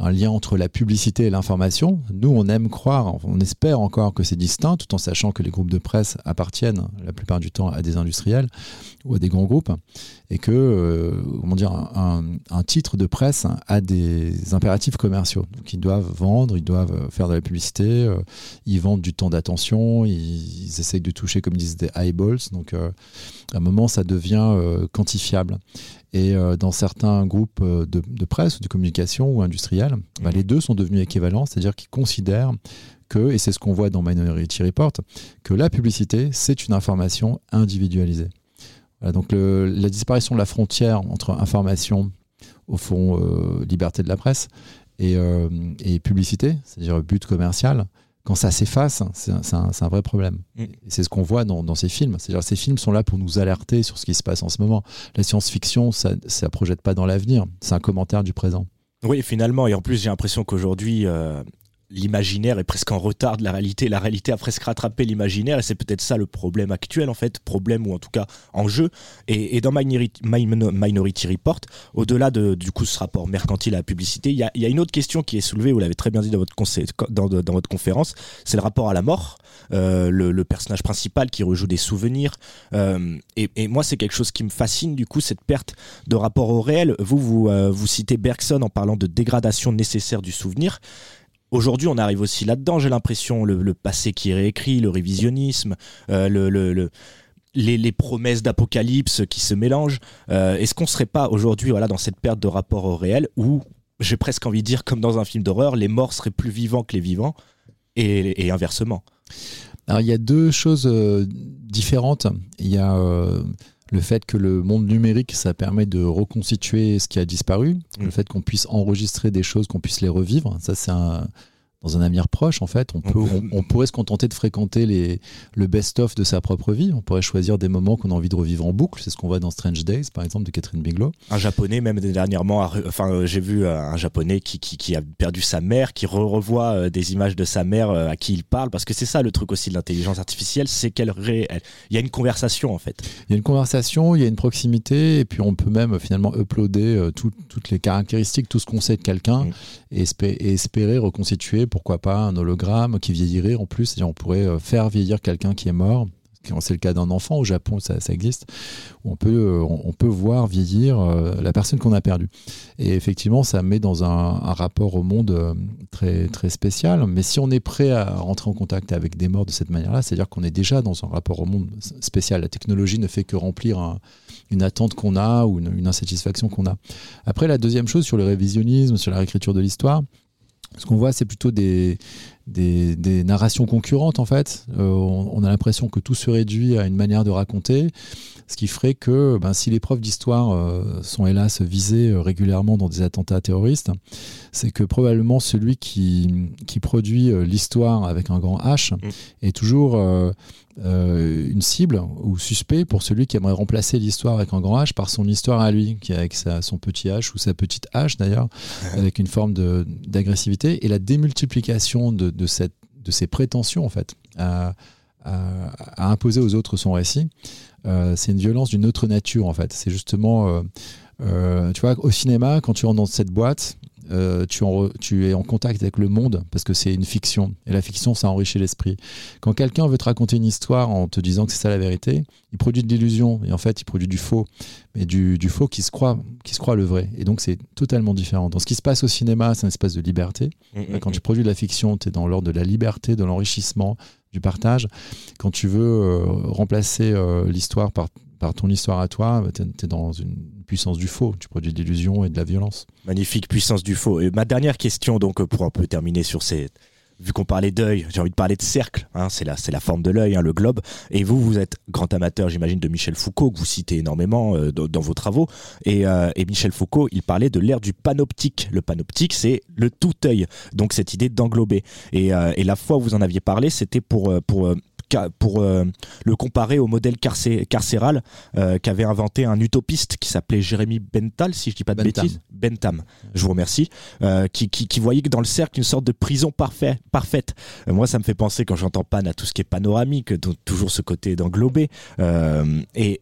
un lien entre la publicité et l'information. Nous, on aime croire, on espère encore que c'est distinct, tout en sachant que les groupes de presse appartiennent la plupart du temps à des industriels ou à des grands groupes, et que, euh, comment dire, un, titre de presse a des impératifs commerciaux. Donc, ils doivent vendre, ils doivent faire de la publicité, euh, ils vendent du temps d'attention, ils, ils essayent de toucher, comme disent, des eyeballs. Donc, euh, à un moment, ça devient euh, quantifiable. Et euh, dans certains groupes euh, de presse ou de communication ou industriels, bah, les deux sont devenus équivalents, c'est-à-dire qu'ils considèrent que, et c'est ce qu'on voit dans Minority Report, que la publicité, c'est une information individualisée. Voilà, donc le- la disparition de la frontière entre information, au fond, euh, liberté de la presse, et, euh, et publicité, c'est-à-dire but commercial, quand ça s'efface, c'est un, vrai problème. Mm. C'est ce qu'on voit dans, dans ces films. C'est-à-dire ces films sont là pour nous alerter sur ce qui se passe en ce moment. La science-fiction, ça ne projette pas dans l'avenir. C'est un commentaire du présent. Oui, finalement, et en plus, j'ai l'impression qu'aujourd'hui, euh, l'imaginaire est presque en retard de la réalité. La réalité a presque rattrapé l'imaginaire et c'est peut-être ça le problème actuel en fait, problème ou en tout cas en jeu. Et, et dans Minority, Report, au-delà de du coup ce rapport mercantile à la publicité, il y a, une autre question qui est soulevée. Vous l'avez très bien dit dans votre conférence, c'est le rapport à la mort. Euh, le, personnage principal qui rejoue des souvenirs. Euh, et, moi, c'est quelque chose qui me fascine du coup cette perte de rapport au réel. Vous, vous, euh, vous citez Bergson en parlant de dégradation nécessaire du souvenir. Aujourd'hui, on arrive aussi là-dedans, j'ai l'impression, le, passé qui est réécrit, le révisionnisme, euh, le, le, le- les, promesses d'apocalypse qui se mélangent. Euh, Est-ce qu'on serait pas aujourd'hui voilà, dans cette perte de rapport au réel où, j'ai presque envie de dire, comme dans un film d'horreur, les morts seraient plus vivants que les vivants et, inversement? Alors il y a deux choses euh, différentes. Il y a le fait que le monde numérique, ça permet de reconstituer ce qui a disparu, le fait qu'on puisse enregistrer des choses, qu'on puisse les revivre. Ça, c'est un- dans un avenir proche, en fait. On, peut, on, on pourrait se contenter de fréquenter les, le best-of de sa propre vie. On pourrait choisir des moments qu'on a envie de revivre en boucle. C'est ce qu'on voit dans Strange Days, par exemple, de Catherine Bigelow. un japonais même dernièrement a enfin euh, j'ai vu euh, un japonais qui, qui, qui a perdu sa mère qui re revoit euh, des images de sa mère euh, à qui il parle parce que c'est ça le truc aussi de l'intelligence artificielle c'est qu'elle il y a une conversation en fait Il y a une conversation, il y a une proximité, et puis on peut même finalement uploader tout- toutes les caractéristiques, tout ce qu'on sait de quelqu'un, et, espé- et espérer reconstituer, pourquoi pas, un hologramme qui vieillirait en plus. C'est-à-dire, on pourrait euh, faire vieillir quelqu'un qui est mort. C'est le cas d'un enfant, au Japon, ça, existe. où On peut, euh, on peut voir vieillir euh, la personne qu'on a perdue. Et effectivement, ça met dans un, rapport au monde très, très spécial. Mais si on est prêt à rentrer en contact avec des morts de cette manière-là, c'est-à-dire qu'on est déjà dans un rapport au monde spécial. La technologie ne fait que remplir un- une attente qu'on a ou une, une insatisfaction qu'on a. Après, la deuxième chose sur le révisionnisme, sur la réécriture de l'histoire, ce qu'on voit, c'est plutôt des, des, des narrations concurrentes, en fait. Euh, on, on a l'impression que tout se réduit à une manière de raconter, ce qui ferait que ben, si les profs d'histoire euh, sont hélas visés euh, régulièrement dans des attentats terroristes, c'est que probablement celui qui, qui produit l'histoire avec un grand H est toujours une cible ou suspect pour celui qui aimerait remplacer l'histoire avec un grand H par son histoire à lui, qui est avec sa- son petit H ou sa petite H d'ailleurs, avec une forme d'agressivité. Et la démultiplication de, de, cette, de ces prétentions en fait à imposer aux autres son récit. euh, c'est une violence d'une autre nature en fait. C'est justement, euh, euh, tu vois, au cinéma, quand tu rentres dans cette boîte, euh, tu, en re- tu es en contact avec le monde parce que c'est une fiction. Et la fiction, ça enrichit l'esprit. Quand quelqu'un veut te raconter une histoire en te disant que c'est ça la vérité, il produit de l'illusion et en fait, il produit du faux. Mais du, du faux qui se, croit, qui se croit le vrai. Et donc, c'est totalement différent. Dans ce qui se passe au cinéma, c'est un espace de liberté. Mm, mm, Quand tu produis de la fiction, tu es dans l'ordre de la liberté, de l'enrichissement, du partage. Quand tu veux euh, remplacer euh, l'histoire par, par ton histoire à toi, tu es, dans une puissance du faux. Tu produis de l'illusion et de la violence. Magnifique puissance du faux. Et ma dernière question, donc, pour un peu terminer sur ces. Vu qu'on parlait d'œil, j'ai envie de parler de cercle. Hein, c'est la, la forme de l'œil, hein, le globe. Et vous, vous êtes grand amateur, j'imagine, de Michel Foucault, que vous citez énormément euh, dans, vos travaux. Et, euh, et Michel Foucault, il parlait de l'ère du panoptique. Le panoptique, c'est le tout œil. Donc cette idée d'englober. Et, euh, la fois où vous en aviez parlé, c'était pour euh, pour euh, pour euh, le comparer au modèle carcé- carcéral euh, qu'avait inventé un utopiste qui s'appelait Jérémy Bentham, si je dis pas de Bentham. bêtises. Bentham, je vous remercie, euh, qui, qui, qui voyait que dans le cercle une sorte de prison parfait, parfaite. Moi, ça me fait penser quand j'entends pan à tout ce qui est panoramique, donc toujours ce côté d'englober. Et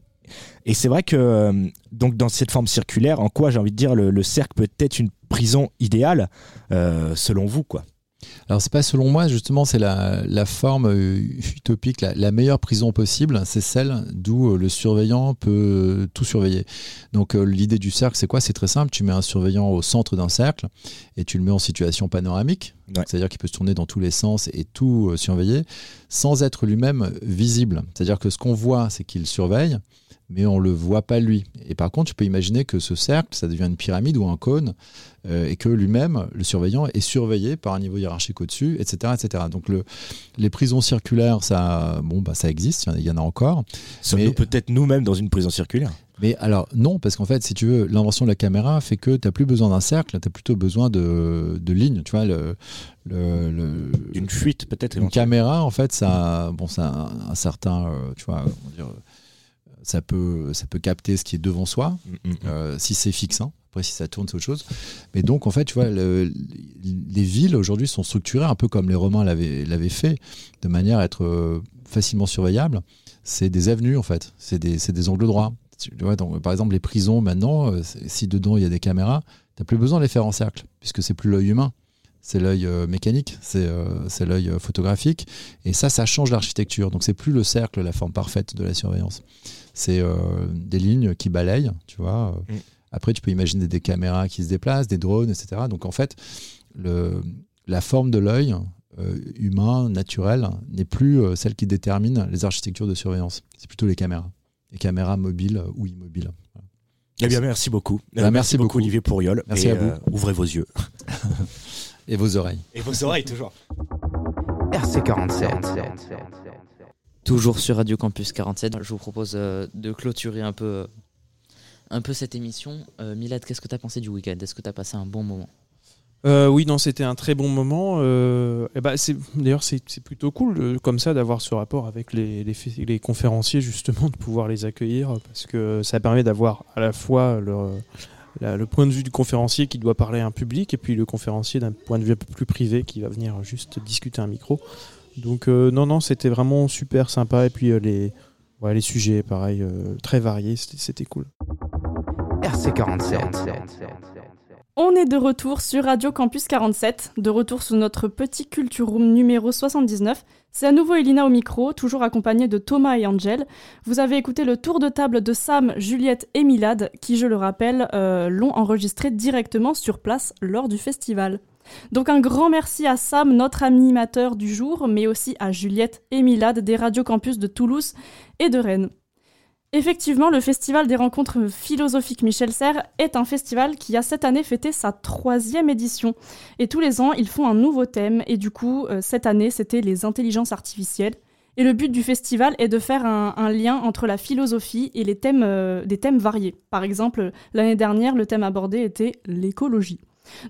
et c'est vrai que donc dans cette forme circulaire, en quoi j'ai envie de dire le, le cercle peut être une prison idéale selon vous quoi? Alors c'est pas selon moi, justement, c'est la, la forme euh, utopique, la, la meilleure prison possible, c'est celle d'où euh, le surveillant peut euh, tout surveiller. Donc l'idée du cercle, c'est quoi? C'est très simple, tu mets un surveillant au centre d'un cercle et tu le mets en situation panoramique, c'est-à-dire qu'il peut se tourner dans tous les sens et tout surveiller, sans être lui-même visible. C'est-à-dire que ce qu'on voit, c'est qu'il surveille, mais on le voit pas lui. Et par contre, tu peux imaginer que ce cercle, ça devient une pyramide ou un cône, euh, et que lui-même, le surveillant, est surveillé par un niveau hiérarchique au-dessus, etc., etc. Donc le, les prisons circulaires, ça, bon, bah, ça existe, il y en a- encore. Sommes-nous peut-être nous-mêmes dans une prison circulaire? Mais alors, non, parce qu'en fait, si tu veux, l'invention de la caméra fait que tu n'as plus besoin d'un cercle, tu as plutôt besoin de, de lignes. Tu vois, le, le, le- D'une fuite, peut-être. Une caméra, en fait, ça, bon, ça a un, un certain, euh, tu vois, comment dire, ça peut, ça peut capter ce qui est devant soi, Mm, euh, si c'est fixe. hein. Après, si ça tourne, c'est autre chose. Mais donc, en fait, tu vois, le- les villes aujourd'hui sont structurées un peu comme les Romains l'avaient fait, de manière à être euh, facilement surveillable. C'est des avenues, en fait. C'est des, des angles droits. Tu vois, donc, par exemple, les prisons, maintenant, euh, si dedans il y a des caméras, tu n'as plus besoin de les faire en cercle, puisque c'est plus l'œil humain. C'est l'œil euh, mécanique, c'est euh, l'œil euh, photographique. Et ça, ça change l'architecture. Donc, c'est plus le cercle, la forme parfaite de la surveillance. C'est euh, des lignes qui balayent, tu vois. Mm. Après, tu peux imaginer des caméras qui se déplacent, des drones, etc. Donc, en fait, le, la forme de l'œil euh, humain, naturel, n'est plus euh, celle qui détermine les architectures de surveillance. C'est plutôt les caméras. Les caméras mobiles ou immobiles. Voilà. Eh bien, merci beaucoup. Bah, merci beaucoup. Olivier Pourriol. Merci Et, à vous. euh, ouvrez vos yeux. *laughs* Et vos oreilles. Et vos oreilles, toujours. RC47. Toujours sur Radio Campus 47, je vous propose euh, de clôturer un peu, euh, un peu cette émission. Euh, Milad, qu'est-ce que tu as pensé du week-end? Est-ce que tu as passé un bon moment? Oui, non, c'était un très bon moment. Bah, d'ailleurs, c'est, plutôt cool comme ça d'avoir ce rapport avec les, les, fé- les conférenciers, justement, de pouvoir les accueillir, parce que ça permet d'avoir à la fois le, point de vue du conférencier qui doit parler à un public, et puis le conférencier d'un point de vue un peu plus privé qui va venir juste discuter un micro. Donc, euh, non, non, c'était vraiment super sympa. Et puis, euh, les, les sujets, pareil, euh, très variés, c'était, cool. RC47. On est de retour sur Radio Campus 47, de retour sous notre petit Culture Room numéro 79. C'est à nouveau Elina au micro, toujours accompagnée de Thomas et Angel. Vous avez écouté le tour de table de Sam, Juliette et Milad, qui, je le rappelle, l'ont enregistré directement sur place lors du festival. Donc un grand merci à Sam, notre animateur du jour, mais aussi à Juliette et Milad des Radio Campus de Toulouse et de Rennes. Effectivement, le Festival des rencontres philosophiques Michel Serres est un festival qui a cette année fêté sa troisième édition. Et tous les ans, ils font un nouveau thème. Et du coup, euh, cette année, c'était les intelligences artificielles. Et le but du festival est de faire un, lien entre la philosophie et les thèmes, euh, des thèmes variés. Par exemple, l'année dernière, le thème abordé était l'écologie.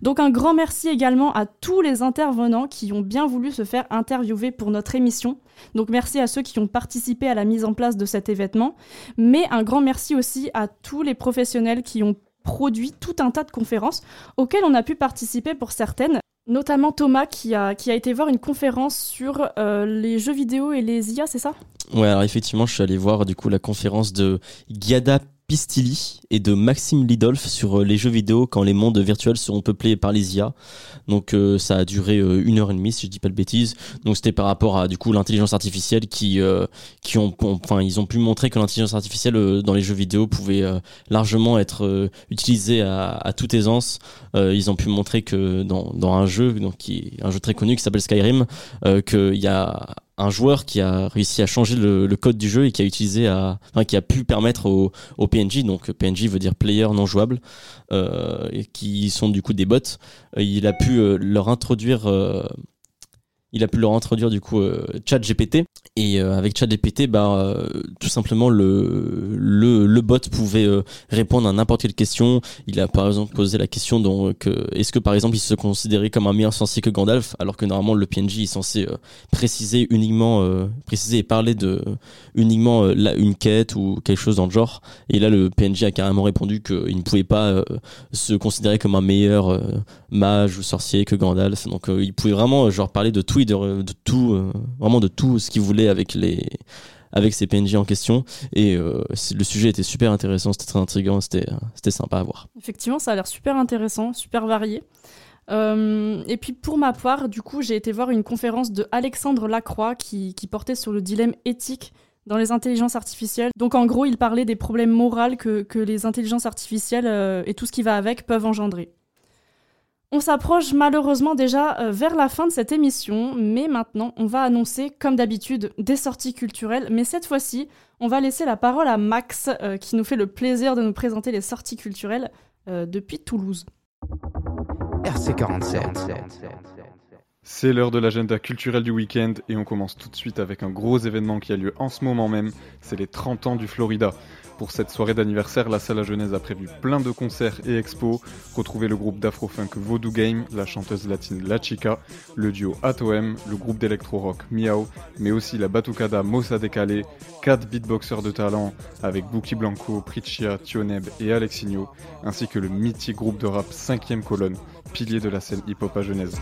Donc un grand merci également à tous les intervenants qui ont bien voulu se faire interviewer pour notre émission. Donc merci à ceux qui ont participé à la mise en place de cet événement, mais un grand merci aussi à tous les professionnels qui ont produit tout un tas de conférences auxquelles on a pu participer pour certaines, notamment Thomas qui a, qui a été voir une conférence sur euh, les jeux vidéo et les IA, c'est ça? Ouais, alors effectivement, je suis allé voir du coup la conférence de Giada Pistilli et de Maxime Lidolf sur euh, les jeux vidéo quand les mondes virtuels seront peuplés par les IA. Donc euh, ça a duré euh, une heure et demie si je dis pas de bêtises. Donc c'était par rapport à du coup l'intelligence artificielle qui euh, qui ont enfin ils ont pu montrer que l'intelligence artificielle dans les jeux vidéo pouvait largement être utilisée à, toute aisance. Ils ont pu montrer que dans, dans un jeu donc qui un jeu très connu qui s'appelle Skyrim qu'il y a un joueur qui a réussi à changer le, code du jeu et qui a utilisé à, enfin, qui a pu permettre au, au PNJ, donc PNJ veut dire player non jouable, euh, qui sont du coup des bots. euh, il a pu euh, leur introduire, il a pu leur introduire du coup euh, ChatGPT et euh, avec ChatGPT, bah euh, tout simplement le le, bot pouvait euh, répondre à n'importe quelle question. Il a par exemple posé la question donc est-ce que par exemple il se considérait comme un meilleur sorcier que Gandalf? Alors que normalement le PNJ est censé euh, préciser uniquement préciser et parler de uniquement la- une quête ou quelque chose dans le genre. Et là le PNJ a carrément répondu qu'il ne pouvait pas se considérer comme un meilleur mage ou sorcier que Gandalf. Donc il pouvait vraiment genre parler de tout et de, tout vraiment de tout ce qu'il voulait avec les avec ces PNJ en question et euh, le sujet était super intéressant c'était très intriguant c'était euh, c'était sympa à voir Effectivement, ça a l'air super intéressant, super varié. Euh, et puis pour ma part, du coup, j'ai été voir une conférence de Alexandre Lacroix qui, qui portait sur le dilemme éthique dans les intelligences artificielles. Donc en gros, il parlait des problèmes moraux que, que les intelligences artificielles et tout ce qui va avec peuvent engendrer. On s'approche malheureusement déjà euh, vers la fin de cette émission, mais maintenant on va annoncer, comme d'habitude, des sorties culturelles. Mais cette fois-ci, on va laisser la parole à Max, euh, qui nous fait le plaisir de nous présenter les sorties culturelles euh, depuis Toulouse. RC47. C'est l'heure de l'agenda culturel du week-end et on commence tout de suite avec un gros événement qui a lieu en ce moment même, c'est les 30 ans du Florida. Pour cette soirée d'anniversaire, la salle à Genèse a prévu plein de concerts et expos. Retrouvez le groupe d'afrofunk Voodoo Game, la chanteuse latine La Chica, le duo Atoem, le groupe d'électro-rock Miao, mais aussi la batucada Mossa Decalé, quatre beatboxers de talent avec Buki Blanco, Pritchia, Tioneb et Alexinho, ainsi que le mythique groupe de rap 5ème colonne, pilier de la scène hip-hop à Genèse.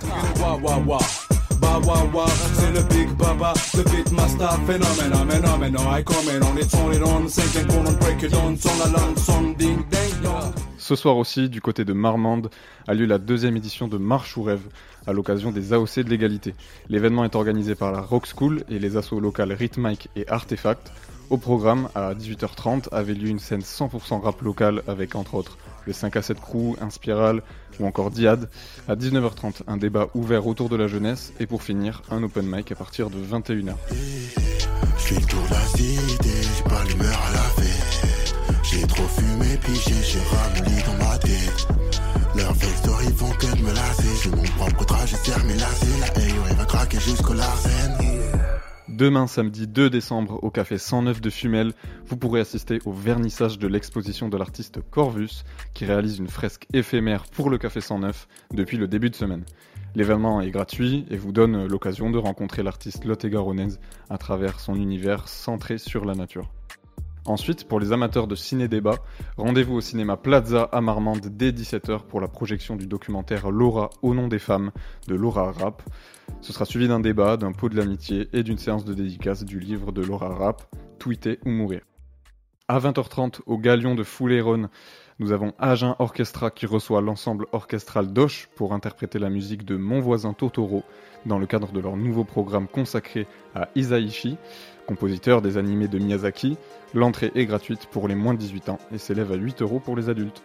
Ce soir aussi, du côté de Marmande, a lieu la deuxième édition de Marche ou Rêve, à l'occasion des AOC de l'égalité. L'événement est organisé par la Rock School et les assos locales Rhythmic et Artefact. Au programme, à 18h30, avait lieu une scène 100% rap local avec entre autres le 5 à 7 Crew, Inspiral ou encore Diad. À 19h30, un débat ouvert autour de la jeunesse et pour finir, un open mic à partir de 21h. Je fais le tour de la cité, j'ai pas l'humeur à la fête. J'ai trop fumé, piché, j'ai ramolli dans ma tête. Leurs fake stories font que de me lasser. J'ai mon propre trajet, serre mes lacets. La haie, ouais, va craquer jusqu'au Larsen. Demain, samedi 2 décembre, au café 109 de Fumel, vous pourrez assister au vernissage de l'exposition de l'artiste Corvus, qui réalise une fresque éphémère pour le café 109 depuis le début de semaine. L'événement est gratuit et vous donne l'occasion de rencontrer l'artiste lot-et-garonnaise à travers son univers centré sur la nature. Ensuite, pour les amateurs de ciné-débat, rendez-vous au cinéma Plaza à Marmande dès 17h pour la projection du documentaire Laura au nom des femmes de Laura Rapp. Ce sera suivi d'un débat, d'un pot de l'amitié et d'une séance de dédicace du livre de Laura Rapp, Tweeter ou mourir. À 20h30, au Galion de Fouléron, nous avons Agen Orchestra qui reçoit l'ensemble orchestral Doche pour interpréter la musique de Mon voisin Totoro dans le cadre de leur nouveau programme consacré à Isaichi, compositeur des animés de Miyazaki. L'entrée est gratuite pour les moins de 18 ans et s'élève à 8 euros pour les adultes.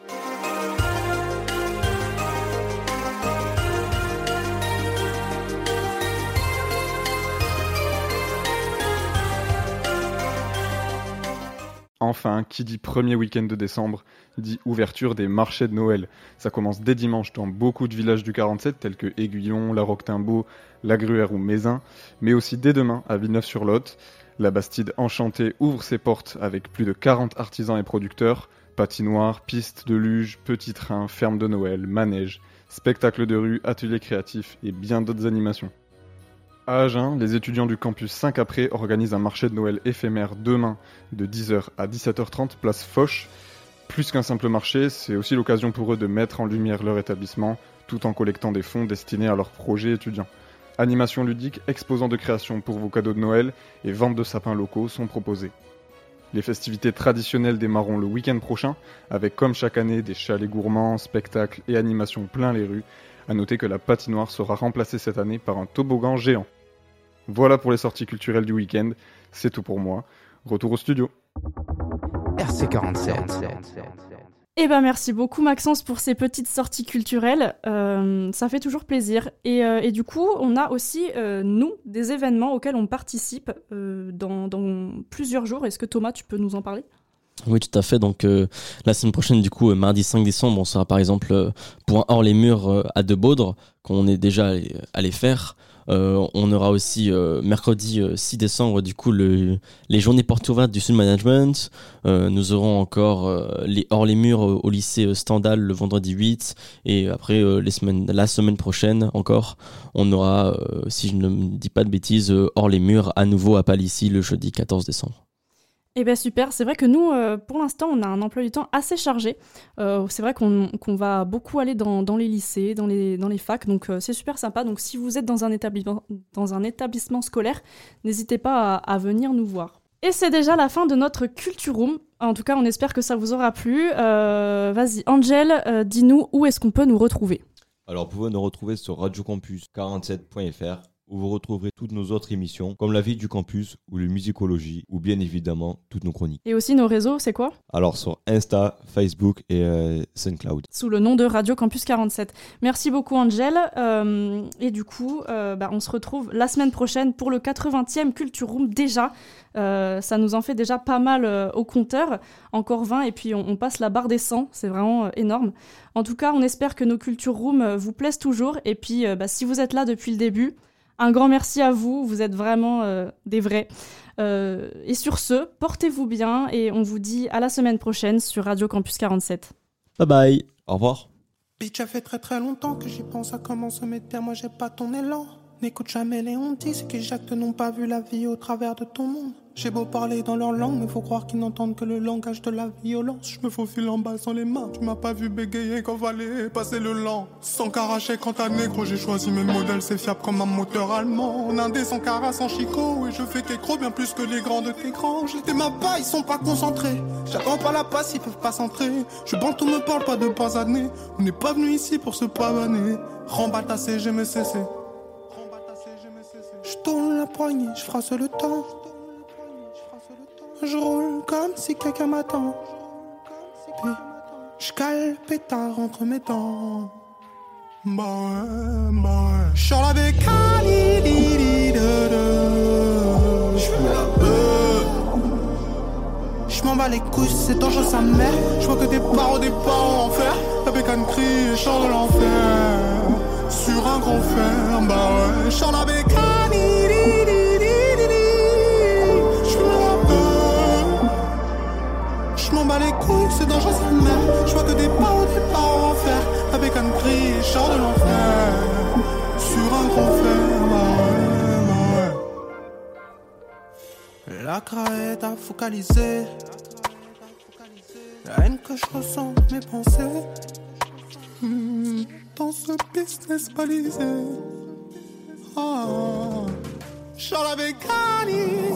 Enfin, qui dit premier week-end de décembre, dit ouverture des marchés de Noël. Ça commence dès dimanche dans beaucoup de villages du 47 tels que Aiguillon, La Roque-Timbaud, La Gruère ou Mézin, mais aussi dès demain à Villeneuve-sur-Lot. La Bastide Enchantée ouvre ses portes avec plus de 40 artisans et producteurs, patinoires, pistes de luge, petits trains, ferme de Noël, manège, spectacles de rue, ateliers créatifs et bien d'autres animations. À Agen, les étudiants du campus 5 après organisent un marché de Noël éphémère demain de 10h à 17h30 place Foch. Plus qu'un simple marché, c'est aussi l'occasion pour eux de mettre en lumière leur établissement tout en collectant des fonds destinés à leurs projets étudiants. Animation ludique, exposants de création pour vos cadeaux de Noël et vente de sapins locaux sont proposés. Les festivités traditionnelles démarreront le week-end prochain avec comme chaque année des chalets gourmands, spectacles et animations plein les rues. À noter que la patinoire sera remplacée cette année par un toboggan géant. Voilà pour les sorties culturelles du week-end, c'est tout pour moi. Retour au studio. RC47. Eh ben merci beaucoup Maxence pour ces petites sorties culturelles, Euh, ça fait toujours plaisir. Et, euh, et du coup, on a aussi, euh, nous, des événements auxquels on participe dans, plusieurs jours. Est-ce que Thomas, tu peux nous en parler? Oui, tout à fait. Donc, la semaine prochaine, du coup, mardi 5 décembre, on sera par exemple pour un hors les murs à De Baudre, qu'on est déjà allé faire. Euh, on aura aussi euh, mercredi euh, 6 décembre, du coup, le, les journées portes ouvertes du Sud Management. Euh, nous aurons encore euh, les hors les murs euh, au lycée euh, Stendhal le vendredi 8. Et après, euh, la semaine prochaine encore, on aura, euh, si je ne dis pas de bêtises, euh, hors les murs à nouveau à Palissy le jeudi 14 décembre. Eh bien super, c'est vrai que nous, euh, pour l'instant, on a un emploi du temps assez chargé. Euh, c'est vrai qu'on va beaucoup aller dans, les lycées, dans les, facs, donc euh, c'est super sympa. Donc si vous êtes dans un établissement, scolaire, n'hésitez pas à, venir nous voir. Et c'est déjà la fin de notre Culture Room. En tout cas, on espère que ça vous aura plu. Vas-y, Angel, dis-nous où est-ce qu'on peut nous retrouver Alors, vous pouvez nous retrouver sur radiocampus47.fr où vous retrouverez toutes nos autres émissions, comme la vie du campus ou le musicologie, ou bien évidemment toutes nos chroniques. Et aussi nos réseaux, c'est quoi? Alors sur Insta, Facebook et euh, SoundCloud. sous le nom de Radio Campus 47. Merci beaucoup Angel. Euh, et du coup, euh, bah, on se retrouve la semaine prochaine pour le 80e Culture Room déjà. Euh, ça nous en fait déjà pas mal euh, au compteur. Encore 20 et puis on, on passe la barre des 100. C'est vraiment énorme. En tout cas, on espère que nos Culture Room euh, vous plaisent toujours. Et puis, bah, si vous êtes là depuis le début, un grand merci à vous. Vous êtes vraiment euh, des vrais. Euh, et sur ce, portez-vous bien et on vous dit à la semaine prochaine sur Radio Campus 47. Bye bye. Au revoir. Bitch, ça fait très très longtemps que j'y pense à comment se mettre. Moi, j'ai pas ton élan. N'écoute jamais les hontis, ceux qui jactent n'ont pas vu la vie au travers de ton monde. J'ai beau parler dans leur langue, mais faut croire qu'ils n'entendent que le langage de la violence. Je me faufile en bas sans les mains. Tu m'as pas vu bégayer quand fallait passer le lent. Sans caracher quand t'as négro, j'ai choisi mes modèles, c'est fiable comme un moteur allemand. En indé sans cara, sans chicot, et je fais qu'écro bien plus que les grands de tes grands. J'étais ma pas, ils sont pas concentrés. J'attends pas la passe, ils peuvent pas s'entrer. Je bande, tout me parle pas de pas années. On n'est pas venu ici pour se pavaner. Ta CG, me cesser. Je tourne la poignée, je frasse le temps. Je roule comme si quelqu'un m'attend. Puis je cale pétard entre mes dents. Ouais, bah ouais. J'suis la bécane, di, di, de, de. J'fume la beuh. J'm'en bats les couilles, c'est dangereux sa mère. J'vois que des parents, des parents en fer. La bécane crie et chante de l'enfer. Sur un grand fer, bah ouais. J'suis la bécane, C'est dangereux sa mère. J'vois que des parents, des parents en fer. Bécane crie et chante de l'enfer. Sur un grand fer. La crainte a focalisé La haine que je ressens, mes pensées Hmm, Dans ce business balisé Ah, Charles avec Annie